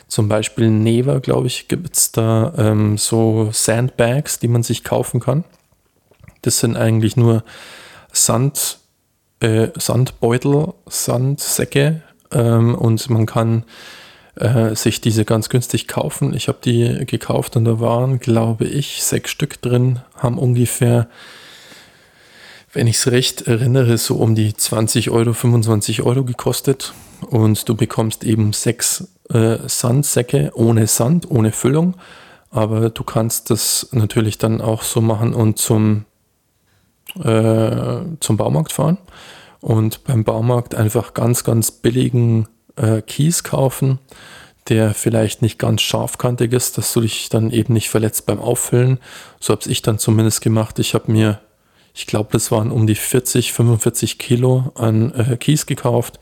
zum Beispiel Neva, glaube ich, gibt es da ähm, so Sandbags, die man sich kaufen kann. Das sind eigentlich nur Sand, äh, Sandbeutel, Sandsäcke ähm, und man kann äh, sich diese ganz günstig kaufen. Ich habe die gekauft und da waren, glaube ich, sechs Stück drin, haben ungefähr, wenn ich es recht erinnere, so um die 20 Euro, 25 Euro gekostet. Und du bekommst eben sechs äh, Sandsäcke ohne Sand, ohne Füllung. Aber du kannst das natürlich dann auch so machen und zum, äh, zum Baumarkt fahren und beim Baumarkt einfach ganz, ganz billigen äh, Kies kaufen, der vielleicht nicht ganz scharfkantig ist, dass du dich dann eben nicht verletzt beim Auffüllen. So habe ich dann zumindest gemacht. Ich habe mir ich glaube, das waren um die 40, 45 Kilo an äh, Kies gekauft.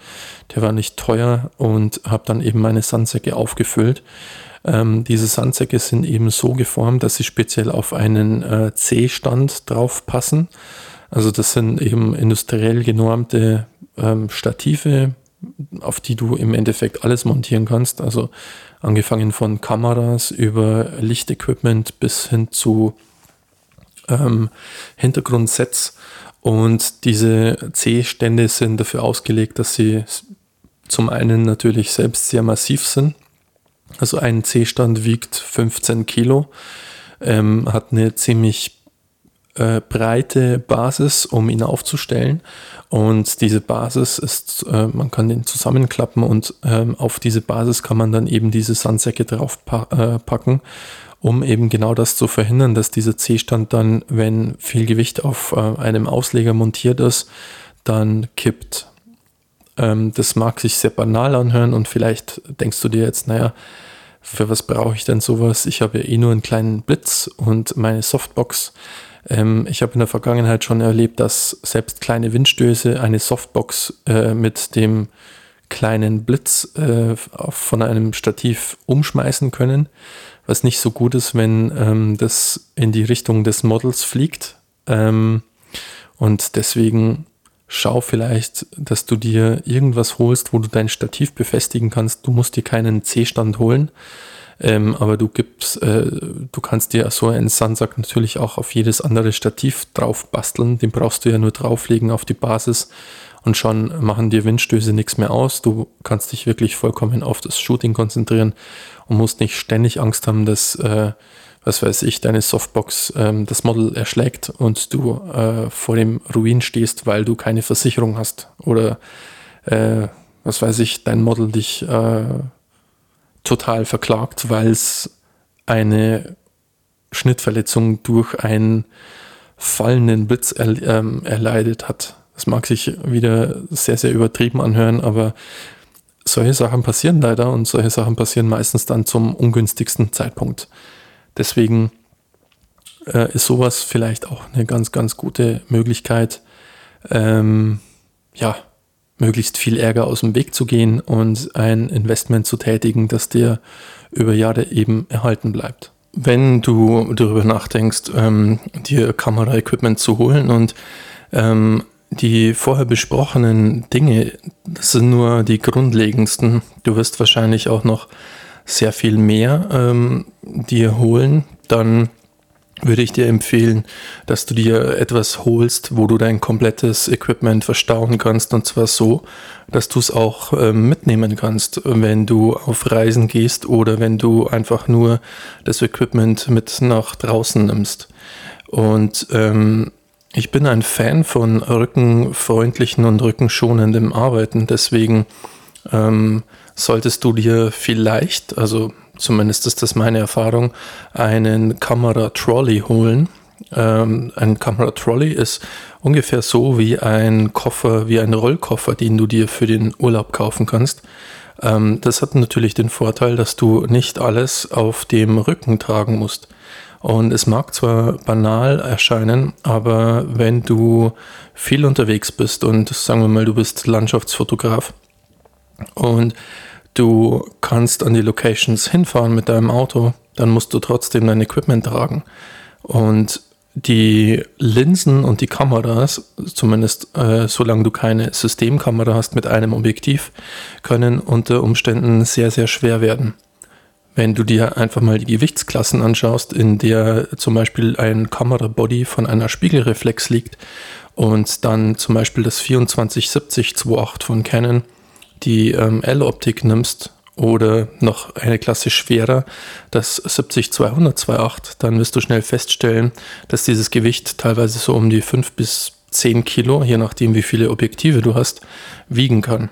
Der war nicht teuer und habe dann eben meine Sandsäcke aufgefüllt. Ähm, diese Sandsäcke sind eben so geformt, dass sie speziell auf einen äh, C-Stand drauf passen. Also das sind eben industriell genormte ähm, Stative, auf die du im Endeffekt alles montieren kannst. Also angefangen von Kameras über Lichtequipment bis hin zu ähm, Hintergrundsets. Und diese C-Stände sind dafür ausgelegt, dass sie zum einen natürlich selbst sehr massiv sind. Also ein C-Stand wiegt 15 Kilo, ähm, hat eine ziemlich äh, breite Basis, um ihn aufzustellen. Und diese Basis ist, äh, man kann den zusammenklappen und ähm, auf diese Basis kann man dann eben diese Sandsäcke drauf pa äh, packen, um eben genau das zu verhindern, dass dieser C-Stand dann, wenn viel Gewicht auf äh, einem Ausleger montiert ist, dann kippt. Ähm, das mag sich sehr banal anhören und vielleicht denkst du dir jetzt, naja, für was brauche ich denn sowas? Ich habe ja eh nur einen kleinen Blitz und meine Softbox. Ähm, ich habe in der Vergangenheit schon erlebt, dass selbst kleine Windstöße eine Softbox äh, mit dem kleinen Blitz äh, von einem Stativ umschmeißen können, was nicht so gut ist, wenn ähm, das in die Richtung des Models fliegt. Ähm, und deswegen schau vielleicht, dass du dir irgendwas holst, wo du dein Stativ befestigen kannst. Du musst dir keinen C-Stand holen, ähm, aber du gibst, äh, du kannst dir so einen Sandsack natürlich auch auf jedes andere Stativ drauf basteln. Den brauchst du ja nur drauflegen auf die Basis und schon machen dir Windstöße nichts mehr aus. Du kannst dich wirklich vollkommen auf das Shooting konzentrieren und musst nicht ständig Angst haben, dass äh, was weiß ich, deine Softbox ähm, das Model erschlägt und du äh, vor dem Ruin stehst, weil du keine Versicherung hast. Oder äh, was weiß ich, dein Model dich äh, total verklagt, weil es eine Schnittverletzung durch einen fallenden Blitz ähm, erleidet hat. Das mag sich wieder sehr, sehr übertrieben anhören, aber solche Sachen passieren leider und solche Sachen passieren meistens dann zum ungünstigsten Zeitpunkt. Deswegen äh, ist sowas vielleicht auch eine ganz, ganz gute Möglichkeit, ähm, ja, möglichst viel Ärger aus dem Weg zu gehen und ein Investment zu tätigen, das dir über Jahre eben erhalten bleibt. Wenn du darüber nachdenkst, ähm, dir Kameraequipment zu holen und ähm, die vorher besprochenen Dinge, das sind nur die grundlegendsten. Du wirst wahrscheinlich auch noch sehr viel mehr ähm, dir holen, dann würde ich dir empfehlen, dass du dir etwas holst, wo du dein komplettes Equipment verstauen kannst und zwar so, dass du es auch äh, mitnehmen kannst, wenn du auf Reisen gehst oder wenn du einfach nur das Equipment mit nach draußen nimmst. Und ähm, ich bin ein Fan von rückenfreundlichen und rückenschonendem Arbeiten, deswegen ähm, solltest du dir vielleicht, also zumindest ist das meine Erfahrung, einen Kamera-Trolley holen. Ähm, ein Kamera-Trolley ist ungefähr so wie ein Koffer, wie ein Rollkoffer, den du dir für den Urlaub kaufen kannst. Ähm, das hat natürlich den Vorteil, dass du nicht alles auf dem Rücken tragen musst. Und es mag zwar banal erscheinen, aber wenn du viel unterwegs bist und sagen wir mal, du bist Landschaftsfotograf, und du kannst an die Locations hinfahren mit deinem Auto, dann musst du trotzdem dein Equipment tragen. Und die Linsen und die Kameras, zumindest äh, solange du keine Systemkamera hast mit einem Objektiv, können unter Umständen sehr, sehr schwer werden. Wenn du dir einfach mal die Gewichtsklassen anschaust, in der zum Beispiel ein Kamerabody von einer Spiegelreflex liegt und dann zum Beispiel das 2470-28 von Canon die ähm, L-Optik nimmst oder noch eine Klasse schwerer, das 70-200-2.8, dann wirst du schnell feststellen, dass dieses Gewicht teilweise so um die 5 bis 10 Kilo, je nachdem wie viele Objektive du hast, wiegen kann.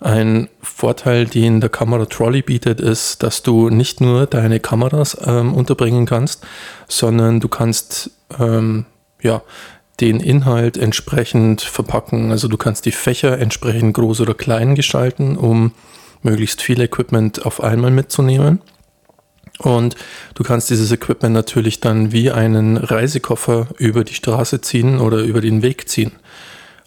Ein Vorteil, den der Kamera Trolley bietet, ist, dass du nicht nur deine Kameras ähm, unterbringen kannst, sondern du kannst ähm, ja, den Inhalt entsprechend verpacken. Also du kannst die Fächer entsprechend groß oder klein gestalten, um möglichst viel Equipment auf einmal mitzunehmen. Und du kannst dieses Equipment natürlich dann wie einen Reisekoffer über die Straße ziehen oder über den Weg ziehen.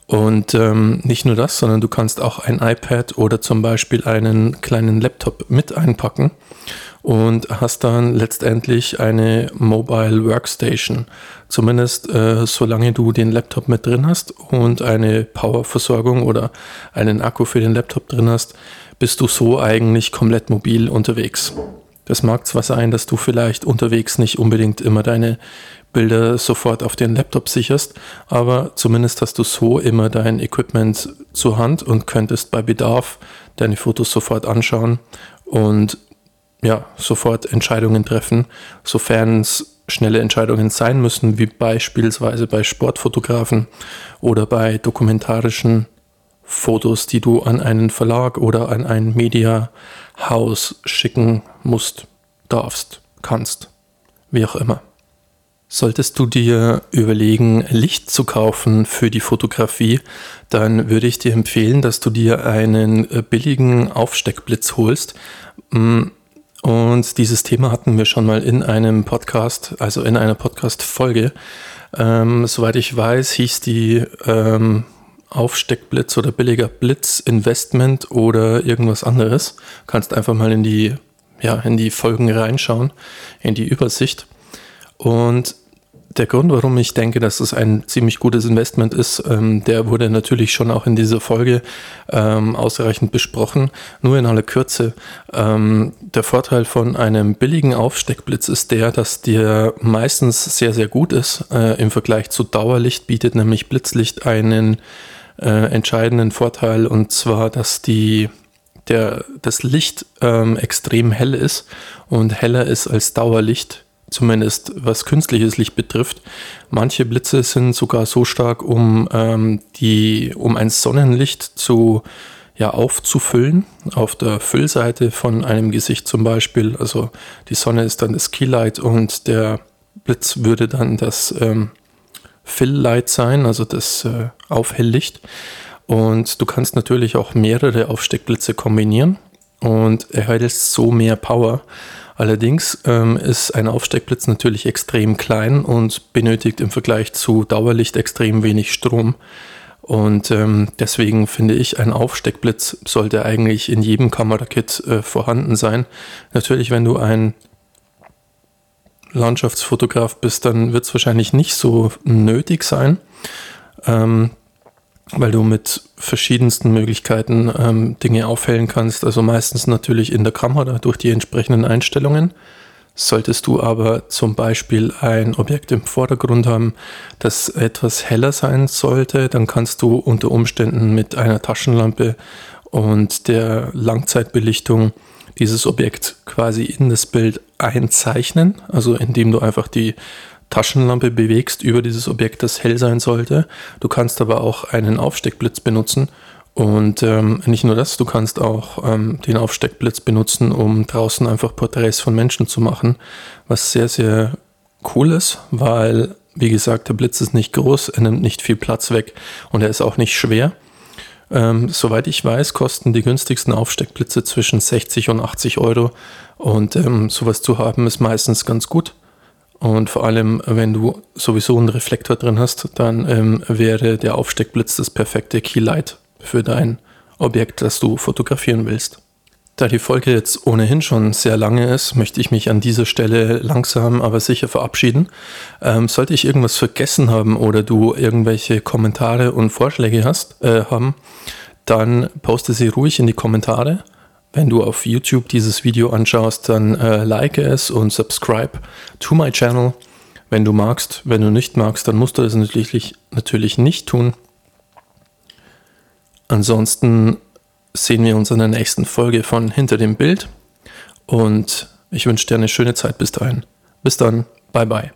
Und ähm, nicht nur das, sondern du kannst auch ein iPad oder zum Beispiel einen kleinen Laptop mit einpacken und hast dann letztendlich eine Mobile Workstation. Zumindest äh, solange du den Laptop mit drin hast und eine Powerversorgung oder einen Akku für den Laptop drin hast, bist du so eigentlich komplett mobil unterwegs. Das mag zwar sein, dass du vielleicht unterwegs nicht unbedingt immer deine Bilder sofort auf den Laptop sicherst, aber zumindest hast du so immer dein Equipment zur Hand und könntest bei Bedarf deine Fotos sofort anschauen und ja, sofort Entscheidungen treffen, sofern es schnelle Entscheidungen sein müssen, wie beispielsweise bei Sportfotografen oder bei dokumentarischen Fotos, die du an einen Verlag oder an ein Mediahaus schicken musst, darfst, kannst, wie auch immer. Solltest du dir überlegen, Licht zu kaufen für die Fotografie, dann würde ich dir empfehlen, dass du dir einen äh, billigen Aufsteckblitz holst. Mm, und dieses Thema hatten wir schon mal in einem Podcast, also in einer Podcast-Folge. Ähm, soweit ich weiß, hieß die ähm, Aufsteckblitz oder billiger Blitz Investment oder irgendwas anderes. Kannst einfach mal in die, ja, in die Folgen reinschauen, in die Übersicht. Und der Grund, warum ich denke, dass es ein ziemlich gutes Investment ist, ähm, der wurde natürlich schon auch in dieser Folge ähm, ausreichend besprochen. Nur in aller Kürze. Ähm, der Vorteil von einem billigen Aufsteckblitz ist der, dass der meistens sehr, sehr gut ist äh, im Vergleich zu Dauerlicht, bietet nämlich Blitzlicht einen äh, entscheidenden Vorteil und zwar, dass die der, das Licht ähm, extrem hell ist und heller ist als Dauerlicht zumindest was künstliches Licht betrifft. Manche Blitze sind sogar so stark, um, ähm, die, um ein Sonnenlicht zu, ja, aufzufüllen, auf der Füllseite von einem Gesicht zum Beispiel. Also die Sonne ist dann das Keylight und der Blitz würde dann das ähm, Fill-Light sein, also das äh, Aufhelllicht. Und du kannst natürlich auch mehrere Aufsteckblitze kombinieren und erhältst so mehr Power. Allerdings ähm, ist ein Aufsteckblitz natürlich extrem klein und benötigt im Vergleich zu Dauerlicht extrem wenig Strom. Und ähm, deswegen finde ich, ein Aufsteckblitz sollte eigentlich in jedem Kamerakit äh, vorhanden sein. Natürlich, wenn du ein Landschaftsfotograf bist, dann wird es wahrscheinlich nicht so nötig sein. Ähm, weil du mit verschiedensten Möglichkeiten ähm, Dinge aufhellen kannst. Also meistens natürlich in der Kamera durch die entsprechenden Einstellungen. Solltest du aber zum Beispiel ein Objekt im Vordergrund haben, das etwas heller sein sollte, dann kannst du unter Umständen mit einer Taschenlampe und der Langzeitbelichtung dieses Objekt quasi in das Bild einzeichnen, also indem du einfach die Taschenlampe bewegst über dieses Objekt, das hell sein sollte. Du kannst aber auch einen Aufsteckblitz benutzen. Und ähm, nicht nur das, du kannst auch ähm, den Aufsteckblitz benutzen, um draußen einfach Porträts von Menschen zu machen, was sehr, sehr cool ist, weil, wie gesagt, der Blitz ist nicht groß, er nimmt nicht viel Platz weg und er ist auch nicht schwer. Ähm, soweit ich weiß, kosten die günstigsten Aufsteckblitze zwischen 60 und 80 Euro und ähm, sowas zu haben ist meistens ganz gut. Und vor allem, wenn du sowieso einen Reflektor drin hast, dann ähm, wäre der Aufsteckblitz das perfekte Keylight für dein Objekt, das du fotografieren willst. Da die Folge jetzt ohnehin schon sehr lange ist, möchte ich mich an dieser Stelle langsam aber sicher verabschieden. Ähm, sollte ich irgendwas vergessen haben oder du irgendwelche Kommentare und Vorschläge hast, äh, haben, dann poste sie ruhig in die Kommentare. Wenn du auf YouTube dieses Video anschaust, dann äh, like es und subscribe to my channel. Wenn du magst, wenn du nicht magst, dann musst du das natürlich, natürlich nicht tun. Ansonsten sehen wir uns in der nächsten Folge von Hinter dem Bild und ich wünsche dir eine schöne Zeit bis dahin. Bis dann, bye bye.